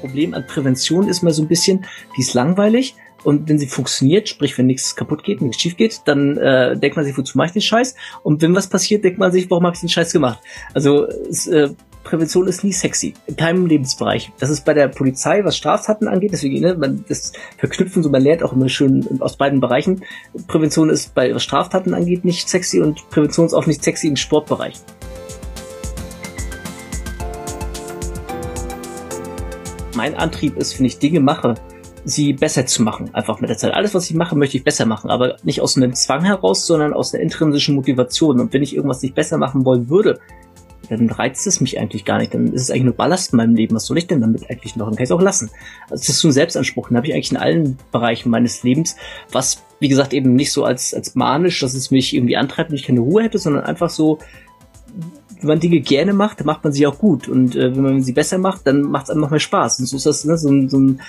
Problem an Prävention ist mal so ein bisschen, die ist langweilig und wenn sie funktioniert, sprich wenn nichts kaputt geht, nichts schief geht, dann äh, denkt man sich, wozu mache ich den Scheiß? Und wenn was passiert, denkt man sich, warum habe ich den Scheiß gemacht? Also es, äh, Prävention ist nie sexy, in keinem Lebensbereich. Das ist bei der Polizei, was Straftaten angeht, deswegen, ne, man das verknüpfen, so man lernt auch immer schön aus beiden Bereichen. Prävention ist bei was Straftaten angeht nicht sexy und Prävention ist auch nicht sexy im Sportbereich. Mein Antrieb ist, wenn ich Dinge mache, sie besser zu machen, einfach mit der Zeit. Alles, was ich mache, möchte ich besser machen, aber nicht aus einem Zwang heraus, sondern aus einer intrinsischen Motivation. Und wenn ich irgendwas nicht besser machen wollen würde, dann reizt es mich eigentlich gar nicht. Dann ist es eigentlich nur Ballast in meinem Leben. Was soll ich denn damit eigentlich noch? Dann kann ich es auch lassen. Also das ist so ein Selbstanspruch. Den habe ich eigentlich in allen Bereichen meines Lebens, was, wie gesagt, eben nicht so als, als manisch, dass es mich irgendwie antreibt und ich keine Ruhe hätte, sondern einfach so, wenn man Dinge gerne macht, dann macht man sie auch gut. Und äh, wenn man sie besser macht, dann macht es einem noch mehr Spaß. Und so ist das ne, so, ein, so ein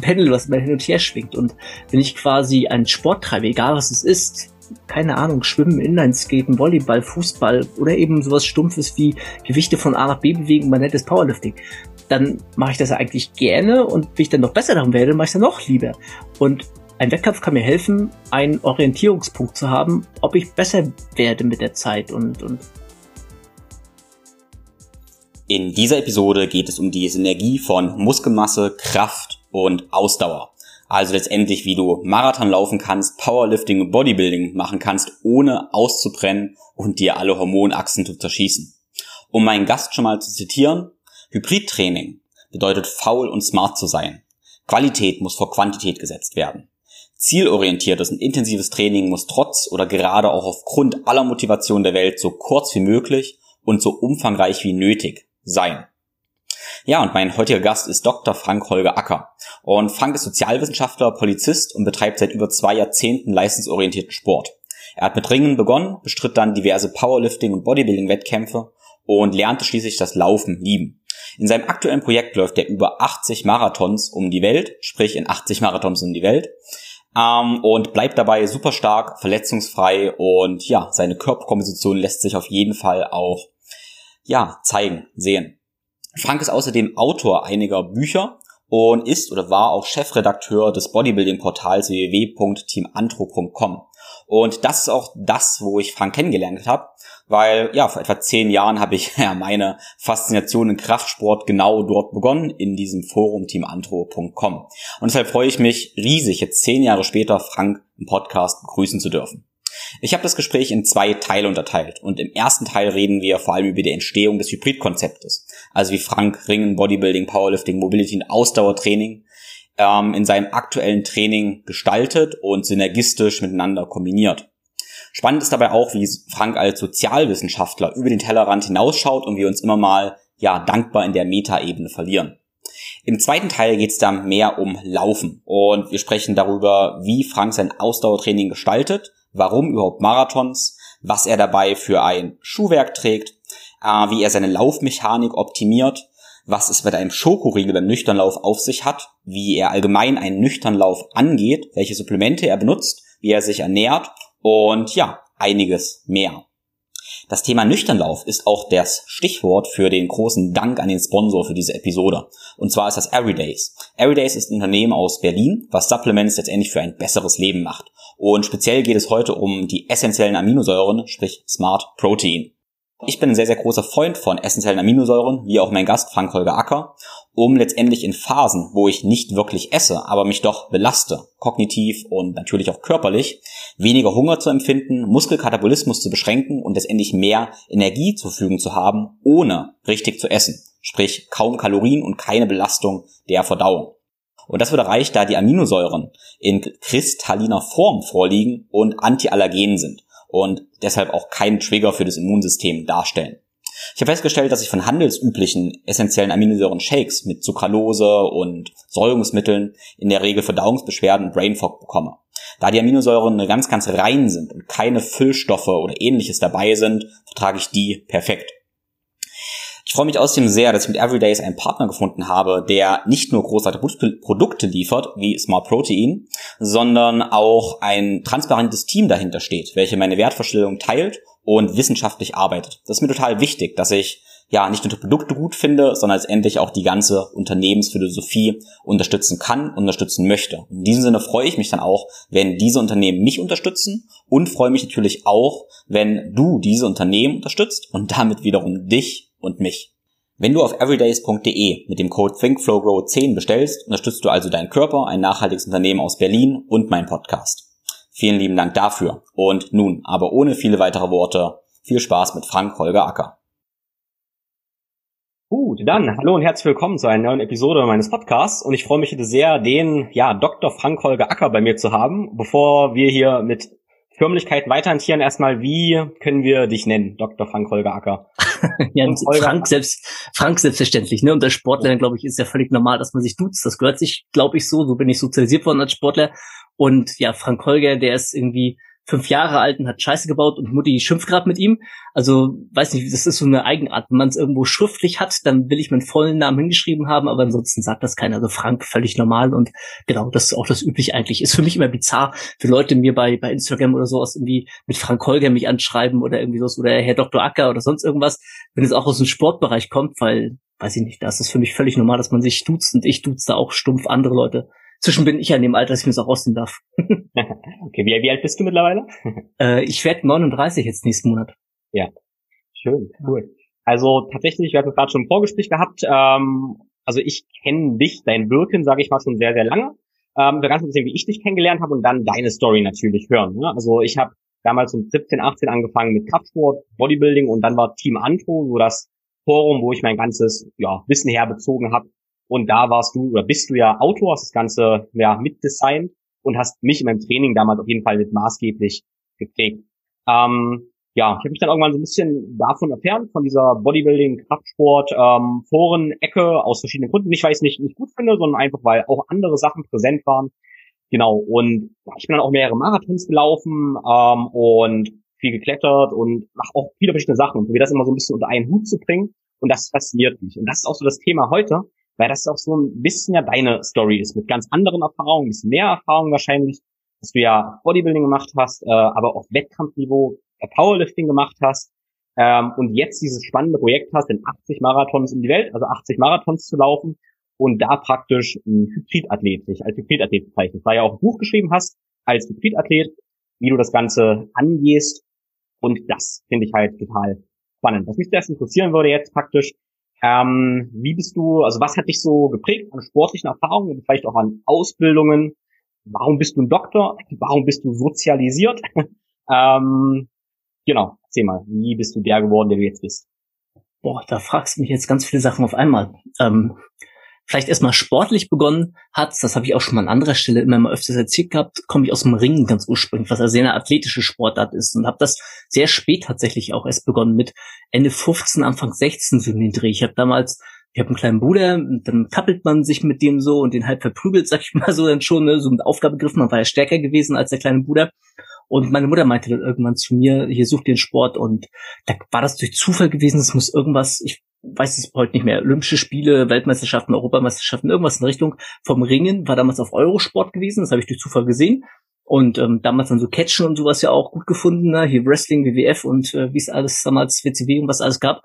Pendel, was man hin und her schwingt. Und wenn ich quasi einen Sport treibe, egal was es ist, keine Ahnung, Schwimmen, Inlineskaten, Volleyball, Fußball oder eben sowas Stumpfes wie Gewichte von A nach B bewegen, man nennt es Powerlifting, dann mache ich das eigentlich gerne und wenn ich dann noch besser darin werde, mache ich es dann noch lieber. Und ein Wettkampf kann mir helfen, einen Orientierungspunkt zu haben, ob ich besser werde mit der Zeit und, und in dieser Episode geht es um die Synergie von Muskelmasse, Kraft und Ausdauer. Also letztendlich, wie du Marathon laufen kannst, Powerlifting und Bodybuilding machen kannst, ohne auszubrennen und dir alle Hormonachsen zu zerschießen. Um meinen Gast schon mal zu zitieren, Hybridtraining bedeutet faul und smart zu sein. Qualität muss vor Quantität gesetzt werden. Zielorientiertes und intensives Training muss trotz oder gerade auch aufgrund aller Motivation der Welt so kurz wie möglich und so umfangreich wie nötig sein. Ja, und mein heutiger Gast ist Dr. Frank Holger Acker. Und Frank ist Sozialwissenschaftler, Polizist und betreibt seit über zwei Jahrzehnten leistungsorientierten Sport. Er hat mit Ringen begonnen, bestritt dann diverse Powerlifting- und Bodybuilding-Wettkämpfe und lernte schließlich das Laufen lieben. In seinem aktuellen Projekt läuft er über 80 Marathons um die Welt, sprich in 80 Marathons um die Welt, ähm, und bleibt dabei super stark, verletzungsfrei und ja, seine Körperkomposition lässt sich auf jeden Fall auch ja, zeigen, sehen. Frank ist außerdem Autor einiger Bücher und ist oder war auch Chefredakteur des Bodybuilding-Portals www.teamantro.com. Und das ist auch das, wo ich Frank kennengelernt habe, weil ja, vor etwa zehn Jahren habe ich ja meine Faszination in Kraftsport genau dort begonnen, in diesem Forum teamantro.com. Und deshalb freue ich mich riesig, jetzt zehn Jahre später Frank im Podcast begrüßen zu dürfen. Ich habe das Gespräch in zwei Teile unterteilt und im ersten Teil reden wir vor allem über die Entstehung des Hybridkonzeptes, also wie Frank Ringen, Bodybuilding, Powerlifting, Mobility und Ausdauertraining ähm, in seinem aktuellen Training gestaltet und synergistisch miteinander kombiniert. Spannend ist dabei auch, wie Frank als Sozialwissenschaftler über den Tellerrand hinausschaut und wir uns immer mal ja dankbar in der Metaebene verlieren. Im zweiten Teil geht es dann mehr um Laufen und wir sprechen darüber, wie Frank sein Ausdauertraining gestaltet, warum überhaupt Marathons, was er dabei für ein Schuhwerk trägt, äh, wie er seine Laufmechanik optimiert, was es mit einem Schokoriegel beim Nüchternlauf auf sich hat, wie er allgemein einen Nüchternlauf angeht, welche Supplemente er benutzt, wie er sich ernährt und ja, einiges mehr. Das Thema Nüchternlauf ist auch das Stichwort für den großen Dank an den Sponsor für diese Episode. Und zwar ist das Everydays. Everydays ist ein Unternehmen aus Berlin, was Supplements letztendlich für ein besseres Leben macht. Und speziell geht es heute um die essentiellen Aminosäuren, sprich Smart Protein. Ich bin ein sehr, sehr großer Freund von essentiellen Aminosäuren, wie auch mein Gast Frank Holger Acker, um letztendlich in Phasen, wo ich nicht wirklich esse, aber mich doch belaste, kognitiv und natürlich auch körperlich, weniger Hunger zu empfinden, Muskelkatabolismus zu beschränken und letztendlich mehr Energie zur Verfügung zu haben, ohne richtig zu essen, sprich kaum Kalorien und keine Belastung der Verdauung. Und das wird erreicht, da die Aminosäuren in kristalliner Form vorliegen und antiallergen sind und deshalb auch keinen Trigger für das Immunsystem darstellen. Ich habe festgestellt, dass ich von handelsüblichen essentiellen Aminosäuren Shakes mit Zuckerlose und Säurungsmitteln in der Regel Verdauungsbeschwerden und Brain Fog bekomme. Da die Aminosäuren ganz, ganz rein sind und keine Füllstoffe oder ähnliches dabei sind, vertrage ich die perfekt. Ich freue mich außerdem sehr, dass ich mit Everydays einen Partner gefunden habe, der nicht nur großartige Produkte liefert, wie Smart Protein, sondern auch ein transparentes Team dahinter steht, welche meine Wertvorstellung teilt und wissenschaftlich arbeitet. Das ist mir total wichtig, dass ich ja nicht nur die Produkte gut finde, sondern letztendlich auch die ganze Unternehmensphilosophie unterstützen kann, unterstützen möchte. In diesem Sinne freue ich mich dann auch, wenn diese Unternehmen mich unterstützen und freue mich natürlich auch, wenn du diese Unternehmen unterstützt und damit wiederum dich und mich. Wenn du auf everydays.de mit dem Code ThinkFlowGrow10 bestellst, unterstützt du also deinen Körper, ein nachhaltiges Unternehmen aus Berlin und meinen Podcast. Vielen lieben Dank dafür. Und nun, aber ohne viele weitere Worte, viel Spaß mit Frank Holger Acker. Gut, dann hallo und herzlich willkommen zu einer neuen Episode meines Podcasts und ich freue mich heute sehr, den ja Dr. Frank Holger Acker bei mir zu haben. Bevor wir hier mit Förmlichkeit weiterhantieren, erstmal, wie können wir dich nennen, Dr. Frank Holger Acker? ja, Frank selbst, Frank selbstverständlich, ne? Und der Sportler, glaube ich, ist ja völlig normal, dass man sich duzt. Das gehört sich, glaube ich, so. So bin ich sozialisiert worden als Sportler. Und ja, Frank Holger, der ist irgendwie fünf Jahre alt und hat Scheiße gebaut und Mutti schimpft gerade mit ihm. Also, weiß nicht, das ist so eine Eigenart. Wenn man es irgendwo schriftlich hat, dann will ich meinen vollen Namen hingeschrieben haben, aber ansonsten sagt das keiner. Also Frank völlig normal und genau, das ist auch das üblich eigentlich. Ist für mich immer bizarr, für Leute mir bei, bei Instagram oder sowas irgendwie mit Frank Holger mich anschreiben oder irgendwie sowas oder Herr Dr. Acker oder sonst irgendwas, wenn es auch aus dem Sportbereich kommt, weil, weiß ich nicht, da ist es für mich völlig normal, dass man sich duzt und ich duze da auch stumpf andere Leute. Zwischen bin ich ja in dem Alter, dass ich mir das auch ausnehmen darf. okay, wie, wie, alt bist du mittlerweile? äh, ich werde 39 jetzt nächsten Monat. Ja, schön, cool. Also tatsächlich, wir hatten gerade schon ein Vorgespräch gehabt. Ähm, also ich kenne dich, dein Wirken, sage ich mal, schon sehr, sehr lange. Ähm, wir ganz bisschen, wie ich dich kennengelernt habe und dann deine Story natürlich hören. Ne? Also ich habe damals um 17, 18 angefangen mit Kraftsport, Bodybuilding und dann war Team Antro so das Forum, wo ich mein ganzes ja, Wissen herbezogen habe und da warst du oder bist du ja Autor, hast das Ganze ja mitdesignt und hast mich in meinem Training damals auf jeden Fall mit maßgeblich geprägt. Ähm, ja, ich habe mich dann irgendwann so ein bisschen davon entfernt, von dieser Bodybuilding, Kraftsport, ähm, Foren-Ecke aus verschiedenen Gründen. Nicht, weil ich es nicht, nicht gut finde, sondern einfach, weil auch andere Sachen präsent waren. Genau, und ja, ich bin dann auch mehrere Marathons gelaufen ähm, und viel geklettert und mache auch viele verschiedene Sachen und probiere das immer so ein bisschen unter einen Hut zu bringen. Und das fasziniert mich. Und das ist auch so das Thema heute weil das auch so ein bisschen ja deine Story ist, mit ganz anderen Erfahrungen, ein bisschen mehr Erfahrung wahrscheinlich, dass du ja Bodybuilding gemacht hast, äh, aber auf Wettkampfniveau äh, Powerlifting gemacht hast ähm, und jetzt dieses spannende Projekt hast, in 80 Marathons um die Welt, also 80 Marathons zu laufen und da praktisch ein Hybridathlet, dich als Hybridathlet bezeichnet, weil ja auch ein Buch geschrieben hast als Hybridathlet, wie du das Ganze angehst und das finde ich halt total spannend. Was mich zuerst interessieren würde jetzt praktisch, ähm, wie bist du, also was hat dich so geprägt an sportlichen Erfahrungen und vielleicht auch an Ausbildungen? Warum bist du ein Doktor? Warum bist du sozialisiert? ähm, genau, erzähl mal, wie bist du der geworden, der du jetzt bist? Boah, da fragst du mich jetzt ganz viele Sachen auf einmal. Ähm, vielleicht erstmal sportlich begonnen hat, das habe ich auch schon mal an anderer Stelle immer mal öfters erzählt gehabt, komme ich aus dem Ringen ganz ursprünglich, was sehr eine athletische Sportart ist und habe das sehr spät tatsächlich auch erst begonnen mit Ende 15, Anfang 16 so den Dreh. Ich habe damals ich habe einen kleinen Bruder, dann kappelt man sich mit dem so und den halb verprügelt, sag ich mal so dann schon, ne, so mit Aufgabegriffen, man war ja stärker gewesen als der kleine Bruder. Und meine Mutter meinte dann irgendwann zu mir, hier such dir einen Sport und da war das durch Zufall gewesen, es muss irgendwas, ich weiß es heute nicht mehr, Olympische Spiele, Weltmeisterschaften, Europameisterschaften, irgendwas in Richtung vom Ringen, war damals auf Eurosport gewesen, das habe ich durch Zufall gesehen. Und ähm, damals dann so Catchen und sowas ja auch gut gefunden, ne? hier Wrestling, WWF und äh, wie es alles damals, WCW und was alles gab.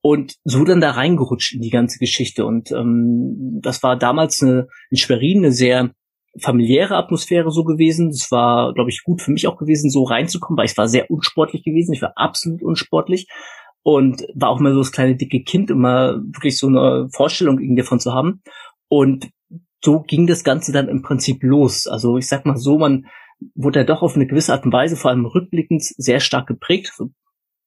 Und so dann da reingerutscht in die ganze Geschichte. Und ähm, das war damals eine, in Schwerin eine sehr familiäre Atmosphäre so gewesen. Das war, glaube ich, gut für mich auch gewesen, so reinzukommen, weil ich war sehr unsportlich gewesen. Ich war absolut unsportlich und war auch immer so das kleine dicke Kind, immer wirklich so eine Vorstellung irgendwie davon zu haben. Und so ging das Ganze dann im Prinzip los. Also ich sag mal so, man wurde ja doch auf eine gewisse Art und Weise, vor allem rückblickend, sehr stark geprägt.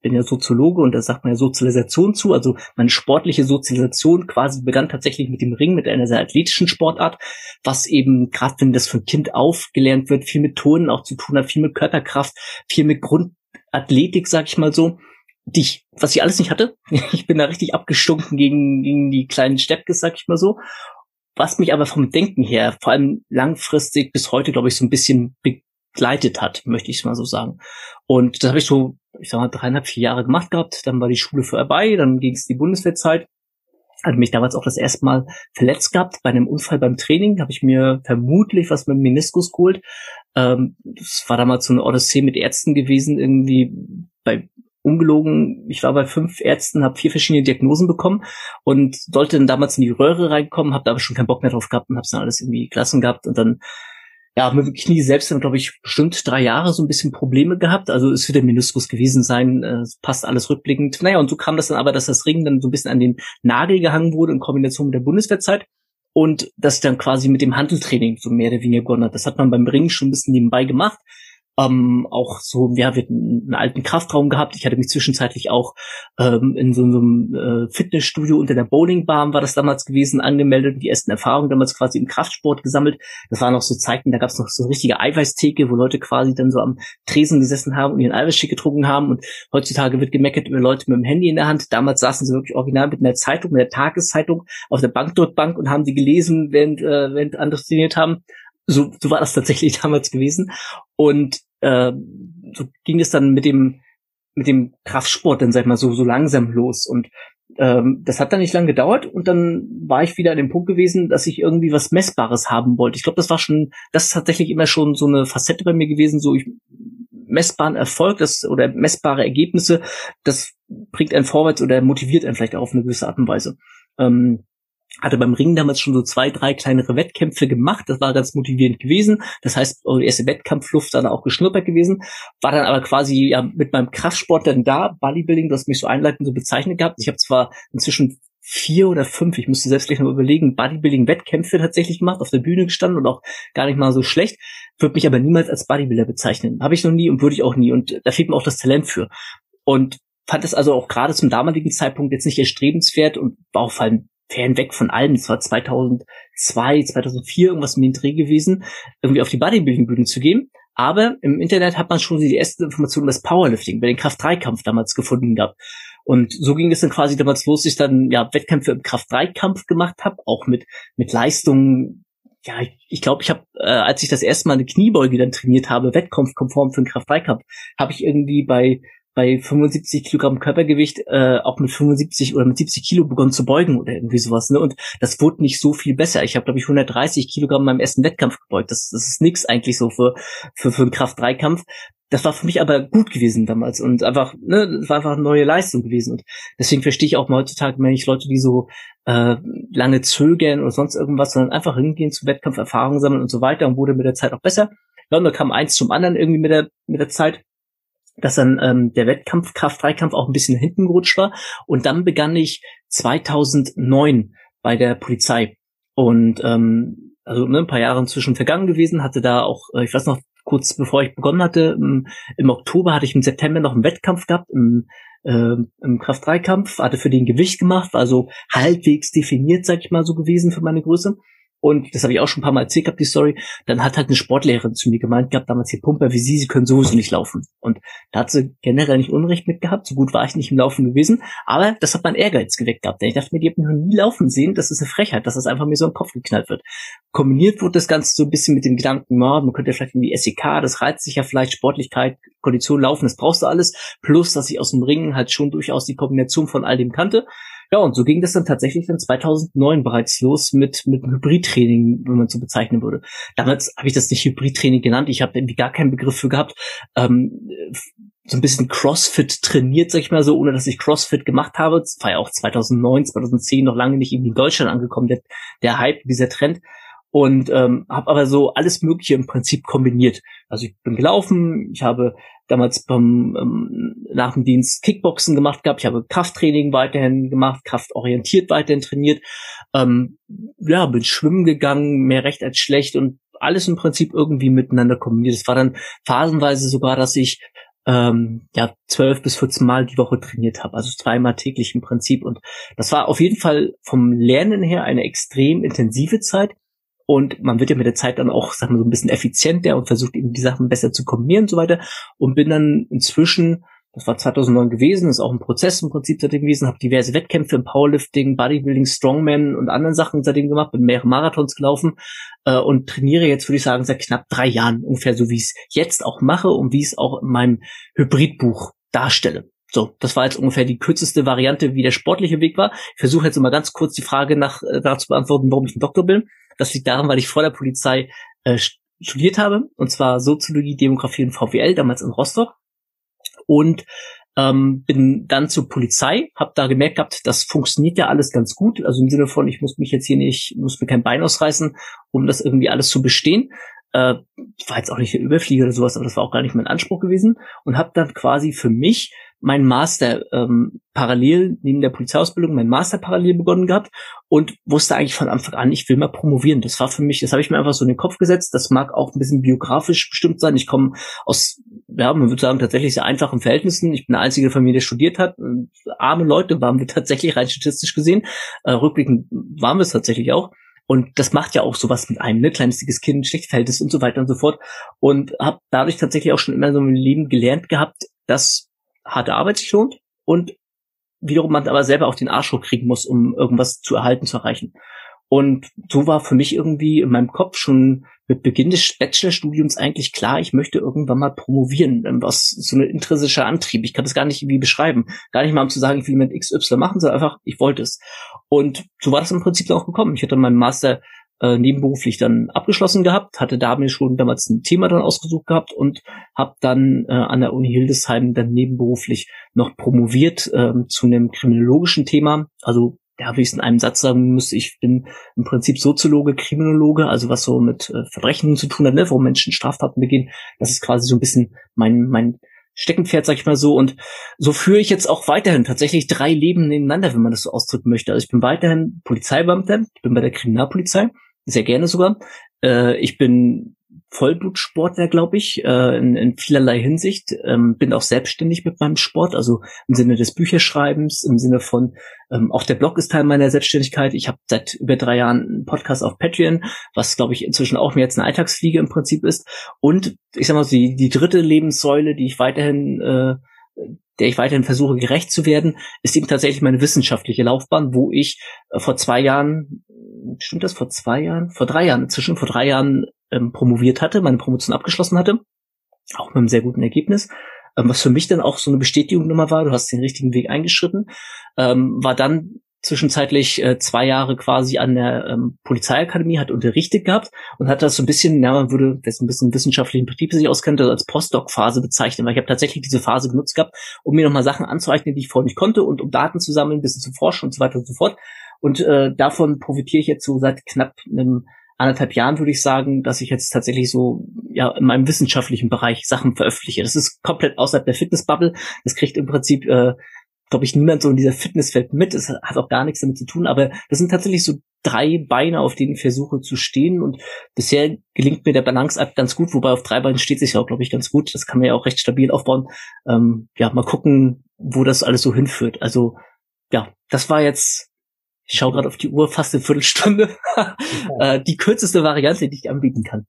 Bin ja Soziologe und da sagt man ja Sozialisation zu. Also meine sportliche Sozialisation quasi begann tatsächlich mit dem Ring, mit einer sehr athletischen Sportart, was eben, gerade wenn das von Kind auf gelernt wird, viel mit Tonen auch zu tun hat, viel mit Körperkraft, viel mit Grundathletik, sag ich mal so die ich, was ich alles nicht hatte. Ich bin da richtig abgestunken gegen, gegen die kleinen Steppkes, sag ich mal so. Was mich aber vom Denken her, vor allem langfristig bis heute, glaube ich, so ein bisschen begleitet hat, möchte ich mal so sagen. Und das habe ich so, ich sag mal, dreieinhalb, vier Jahre gemacht gehabt. Dann war die Schule vorbei, dann ging es die Bundeswehrzeit. Hatte mich damals auch das erste Mal verletzt gehabt bei einem Unfall beim Training. Habe ich mir vermutlich was mit Meniskus geholt. Ähm, das war damals so eine Odyssee mit Ärzten gewesen, irgendwie bei ungelogen, ich war bei fünf Ärzten, habe vier verschiedene Diagnosen bekommen und sollte dann damals in die Röhre reinkommen, habe da aber schon keinen Bock mehr drauf gehabt und habe dann alles irgendwie gelassen gehabt und dann ja, mit dem Knie selbst haben, glaube ich, bestimmt drei Jahre so ein bisschen Probleme gehabt. Also es wird der Meniskus gewesen sein, äh, passt alles rückblickend. Naja, und so kam das dann aber, dass das Ring dann so ein bisschen an den Nagel gehangen wurde in Kombination mit der Bundeswehrzeit und das dann quasi mit dem Handeltraining so mehr oder weniger begonnen hat. Das hat man beim Ringen schon ein bisschen nebenbei gemacht, ähm, auch so, ja, wir hatten einen alten Kraftraum gehabt. Ich hatte mich zwischenzeitlich auch ähm, in so, einem äh, Fitnessstudio unter der Bowlingbahn war das damals gewesen, angemeldet, die ersten Erfahrungen damals quasi im Kraftsport gesammelt. Das waren noch so Zeiten, da gab es noch so eine richtige Eiweißtheke, wo Leute quasi dann so am Tresen gesessen haben und ihren Eiweißschick getrunken haben. Und heutzutage wird gemeckert über Leute mit dem Handy in der Hand. Damals saßen sie wirklich original mit einer Zeitung, mit der Tageszeitung auf der Bank dort Bank und haben die gelesen, während, äh, während andere trainiert haben so, so war das tatsächlich damals gewesen. Und äh, so ging es dann mit dem mit dem Kraftsport dann sag ich mal so so langsam los und ähm, das hat dann nicht lange gedauert und dann war ich wieder an dem Punkt gewesen, dass ich irgendwie was Messbares haben wollte. Ich glaube, das war schon, das ist tatsächlich immer schon so eine Facette bei mir gewesen, so ich messbaren Erfolg, das oder messbare Ergebnisse, das bringt einen vorwärts oder motiviert einen vielleicht auch auf eine gewisse Art und Weise. Ähm, hatte beim Ringen damals schon so zwei, drei kleinere Wettkämpfe gemacht. Das war ganz motivierend gewesen. Das heißt, die erste Wettkampfluft dann auch geschnuppert gewesen. War dann aber quasi ja mit meinem Kraftsport dann da, Bodybuilding, das mich so einleitend so bezeichnet gehabt. Ich habe zwar inzwischen vier oder fünf, ich müsste selbst gleich noch überlegen, Bodybuilding-Wettkämpfe tatsächlich gemacht, auf der Bühne gestanden und auch gar nicht mal so schlecht, würde mich aber niemals als Bodybuilder bezeichnen. Habe ich noch nie und würde ich auch nie. Und da fehlt mir auch das Talent für. Und fand es also auch gerade zum damaligen Zeitpunkt jetzt nicht erstrebenswert und war auch vor allem fernweg von allem. Es war 2002, 2004 irgendwas mit dem Dreh gewesen, irgendwie auf die Bodybuilding-Bühne zu gehen. Aber im Internet hat man schon die ersten Informationen über das Powerlifting, bei den Kraft-3-Kampf damals gefunden gehabt. Und so ging es dann quasi damals los, dass ich dann ja Wettkämpfe im Kraft-3-Kampf gemacht habe, auch mit mit Leistungen. Ja, ich glaube, ich, glaub, ich habe, äh, als ich das erste Mal eine Kniebeuge dann trainiert habe, wettkampfkonform für den Kraft-3-Kampf, habe ich irgendwie bei bei 75 Kilogramm Körpergewicht äh, auch mit 75 oder mit 70 Kilo begonnen zu beugen oder irgendwie sowas. Ne? Und das wurde nicht so viel besser. Ich habe, glaube ich, 130 Kilogramm meinem ersten Wettkampf gebeugt. Das, das ist nix eigentlich so für, für, für einen Kraft-3-Kampf. Das war für mich aber gut gewesen damals und einfach, ne, das war einfach eine neue Leistung gewesen. Und deswegen verstehe ich auch mal heutzutage wenn ich Leute, die so äh, lange zögern oder sonst irgendwas, sondern einfach hingehen zu Wettkampf, Erfahrungen sammeln und so weiter und wurde mit der Zeit auch besser. Ja, und da kam eins zum anderen irgendwie mit der, mit der Zeit dass dann ähm, der Wettkampf, Kraft-Dreikampf auch ein bisschen hinten gerutscht war. Und dann begann ich 2009 bei der Polizei. Und ähm, also ne, ein paar Jahre inzwischen vergangen gewesen, hatte da auch, äh, ich weiß noch, kurz bevor ich begonnen hatte, im, im Oktober hatte ich im September noch einen Wettkampf gehabt, im, äh, im Kraft-3-Kampf, hatte für den Gewicht gemacht, war so halbwegs definiert, sag ich mal, so gewesen für meine Größe und das habe ich auch schon ein paar Mal erzählt gehabt, die Story, dann hat halt eine Sportlehrerin zu mir gemeint gehabt, damals hier Pumper wie Sie, Sie können sowieso nicht laufen. Und da hat sie generell nicht Unrecht mit gehabt, so gut war ich nicht im Laufen gewesen, aber das hat mein Ehrgeiz geweckt gehabt, denn ich dachte mir, die haben noch nie laufen sehen, das ist eine Frechheit, dass das einfach mir so im Kopf geknallt wird. Kombiniert wurde das Ganze so ein bisschen mit dem Gedanken, ja, man könnte vielleicht in die SEK, das reizt sich ja vielleicht, Sportlichkeit, Kondition, Laufen, das brauchst du alles, plus, dass ich aus dem Ringen halt schon durchaus die Kombination von all dem kannte ja, und so ging das dann tatsächlich dann 2009 bereits los mit, mit Hybridtraining, wenn man so bezeichnen würde. Damals habe ich das nicht Hybridtraining genannt, ich habe irgendwie gar keinen Begriff für gehabt. Ähm, so ein bisschen Crossfit trainiert, sag ich mal so, ohne dass ich Crossfit gemacht habe. Das war ja auch 2009, 2010 noch lange nicht in Deutschland angekommen, der, der Hype, dieser Trend und ähm, habe aber so alles Mögliche im Prinzip kombiniert. Also ich bin gelaufen, ich habe damals beim ähm, nach dem Dienst Kickboxen gemacht gehabt, ich habe Krafttraining weiterhin gemacht, kraftorientiert weiterhin trainiert, ähm, ja bin schwimmen gegangen, mehr recht als schlecht und alles im Prinzip irgendwie miteinander kombiniert. Es war dann phasenweise sogar, dass ich ähm, ja zwölf bis 14 Mal die Woche trainiert habe, also zweimal täglich im Prinzip. Und das war auf jeden Fall vom Lernen her eine extrem intensive Zeit. Und man wird ja mit der Zeit dann auch, sagen wir so ein bisschen effizienter und versucht eben die Sachen besser zu kombinieren und so weiter. Und bin dann inzwischen, das war 2009 gewesen, ist auch ein Prozess im Prinzip seitdem gewesen, habe diverse Wettkämpfe im Powerlifting, Bodybuilding, Strongman und anderen Sachen seitdem gemacht, bin mehrere Marathons gelaufen äh, und trainiere jetzt, würde ich sagen, seit knapp drei Jahren ungefähr so, wie ich es jetzt auch mache und wie ich es auch in meinem Hybridbuch darstelle. So, das war jetzt ungefähr die kürzeste Variante, wie der sportliche Weg war. Ich versuche jetzt mal ganz kurz die Frage nach äh, dazu beantworten, warum ich ein Doktor bin. Das liegt daran, weil ich vor der Polizei äh, studiert habe, und zwar Soziologie, Demografie und VWL, damals in Rostock. Und Ähm, bin dann zur Polizei, habe da gemerkt gehabt, das funktioniert ja alles ganz gut. Also im Sinne von, ich muss mich jetzt hier nicht, muss mir kein Bein ausreißen, um das irgendwie alles zu bestehen. Äh, war jetzt auch nicht der Überflieger oder sowas, aber das war auch gar nicht mein Anspruch gewesen. Und habe dann quasi für mich mein Master ähm, parallel, neben der Polizeiausbildung, mein Master parallel begonnen gehabt und wusste eigentlich von Anfang an, ich will mal promovieren. Das war für mich, das habe ich mir einfach so in den Kopf gesetzt. Das mag auch ein bisschen biografisch bestimmt sein. Ich komme aus, ja, man würde sagen, tatsächlich sehr einfachen Verhältnissen. Ich bin der einzige Familie, der studiert hat. Arme Leute waren wir tatsächlich rein statistisch gesehen. Äh, rückblickend waren wir es tatsächlich auch. Und das macht ja auch sowas mit einem, ne? Kleines, dickes Kind, schlecht Verhältnis und so weiter und so fort. Und habe dadurch tatsächlich auch schon immer so im Leben gelernt gehabt, dass harte Arbeit sich lohnt und wiederum man aber selber auch den Arsch hochkriegen muss, um irgendwas zu erhalten, zu erreichen. Und so war für mich irgendwie in meinem Kopf schon mit Beginn des Bachelorstudiums eigentlich klar, ich möchte irgendwann mal promovieren. Ähm, was so ein intrinsischer Antrieb. Ich kann das gar nicht irgendwie beschreiben. Gar nicht mal um zu sagen, ich will mit XY machen, sondern einfach, ich wollte es. Und so war das im Prinzip auch gekommen. Ich hatte meinen Master äh, nebenberuflich dann abgeschlossen gehabt, hatte da mir schon damals ein Thema dann ausgesucht gehabt und habe dann äh, an der Uni Hildesheim dann nebenberuflich noch promoviert äh, zu einem kriminologischen Thema. Also ja, wie ich es in einem Satz sagen müsste, ich bin im Prinzip Soziologe, Kriminologe, also was so mit äh, Verbrechen zu tun hat, ne, wo Menschen Straftaten begehen. Das ist quasi so ein bisschen mein, mein Steckenpferd, sag ich mal so. Und so führe ich jetzt auch weiterhin tatsächlich drei Leben nebeneinander, wenn man das so ausdrücken möchte. Also ich bin weiterhin Polizeibeamter, ich bin bei der Kriminalpolizei sehr gerne sogar. Äh, ich bin Vollblutsportler, glaube ich, äh, in, in vielerlei Hinsicht. Ähm, bin auch selbstständig mit meinem Sport, also im Sinne des Bücherschreibens, im Sinne von, ähm, auch der Blog ist Teil meiner Selbstständigkeit. Ich habe seit über drei Jahren einen Podcast auf Patreon, was, glaube ich, inzwischen auch mir jetzt eine Alltagsfliege im Prinzip ist. Und ich sag mal, die, die dritte Lebenssäule, die ich weiterhin äh, der ich weiterhin versuche gerecht zu werden, ist eben tatsächlich meine wissenschaftliche Laufbahn, wo ich äh, vor zwei Jahren, stimmt das vor zwei Jahren? Vor drei Jahren, inzwischen vor drei Jahren ähm, promoviert hatte, meine Promotion abgeschlossen hatte, auch mit einem sehr guten Ergebnis. Ähm, was für mich dann auch so eine Bestätigung nochmal war, du hast den richtigen Weg eingeschritten, ähm, war dann zwischenzeitlich äh, zwei Jahre quasi an der ähm, Polizeiakademie, hat unterrichtet gehabt und hat das so ein bisschen, ja, man würde das ein bisschen wissenschaftlichen Betrieb sich auskennt, als Postdoc-Phase bezeichnen, weil ich habe tatsächlich diese Phase genutzt gehabt, um mir nochmal Sachen anzueignen, die ich vorher nicht konnte und um Daten zu sammeln, ein bisschen zu forschen und so weiter und so fort. Und äh, davon profitiere ich jetzt so seit knapp einem anderthalb Jahren würde ich sagen, dass ich jetzt tatsächlich so ja in meinem wissenschaftlichen Bereich Sachen veröffentliche. Das ist komplett außerhalb der Fitnessbubble. Das kriegt im Prinzip äh, glaube ich, niemand so in dieser Fitnesswelt mit. Es hat auch gar nichts damit zu tun, aber das sind tatsächlich so drei Beine, auf denen ich versuche zu stehen und bisher gelingt mir der Balanceakt ganz gut, wobei auf drei Beinen steht sich auch, glaube ich, ganz gut. Das kann man ja auch recht stabil aufbauen. Ähm, ja, mal gucken, wo das alles so hinführt. Also, ja, das war jetzt, ich schaue gerade auf die Uhr, fast eine Viertelstunde, äh, die kürzeste Variante, die ich anbieten kann.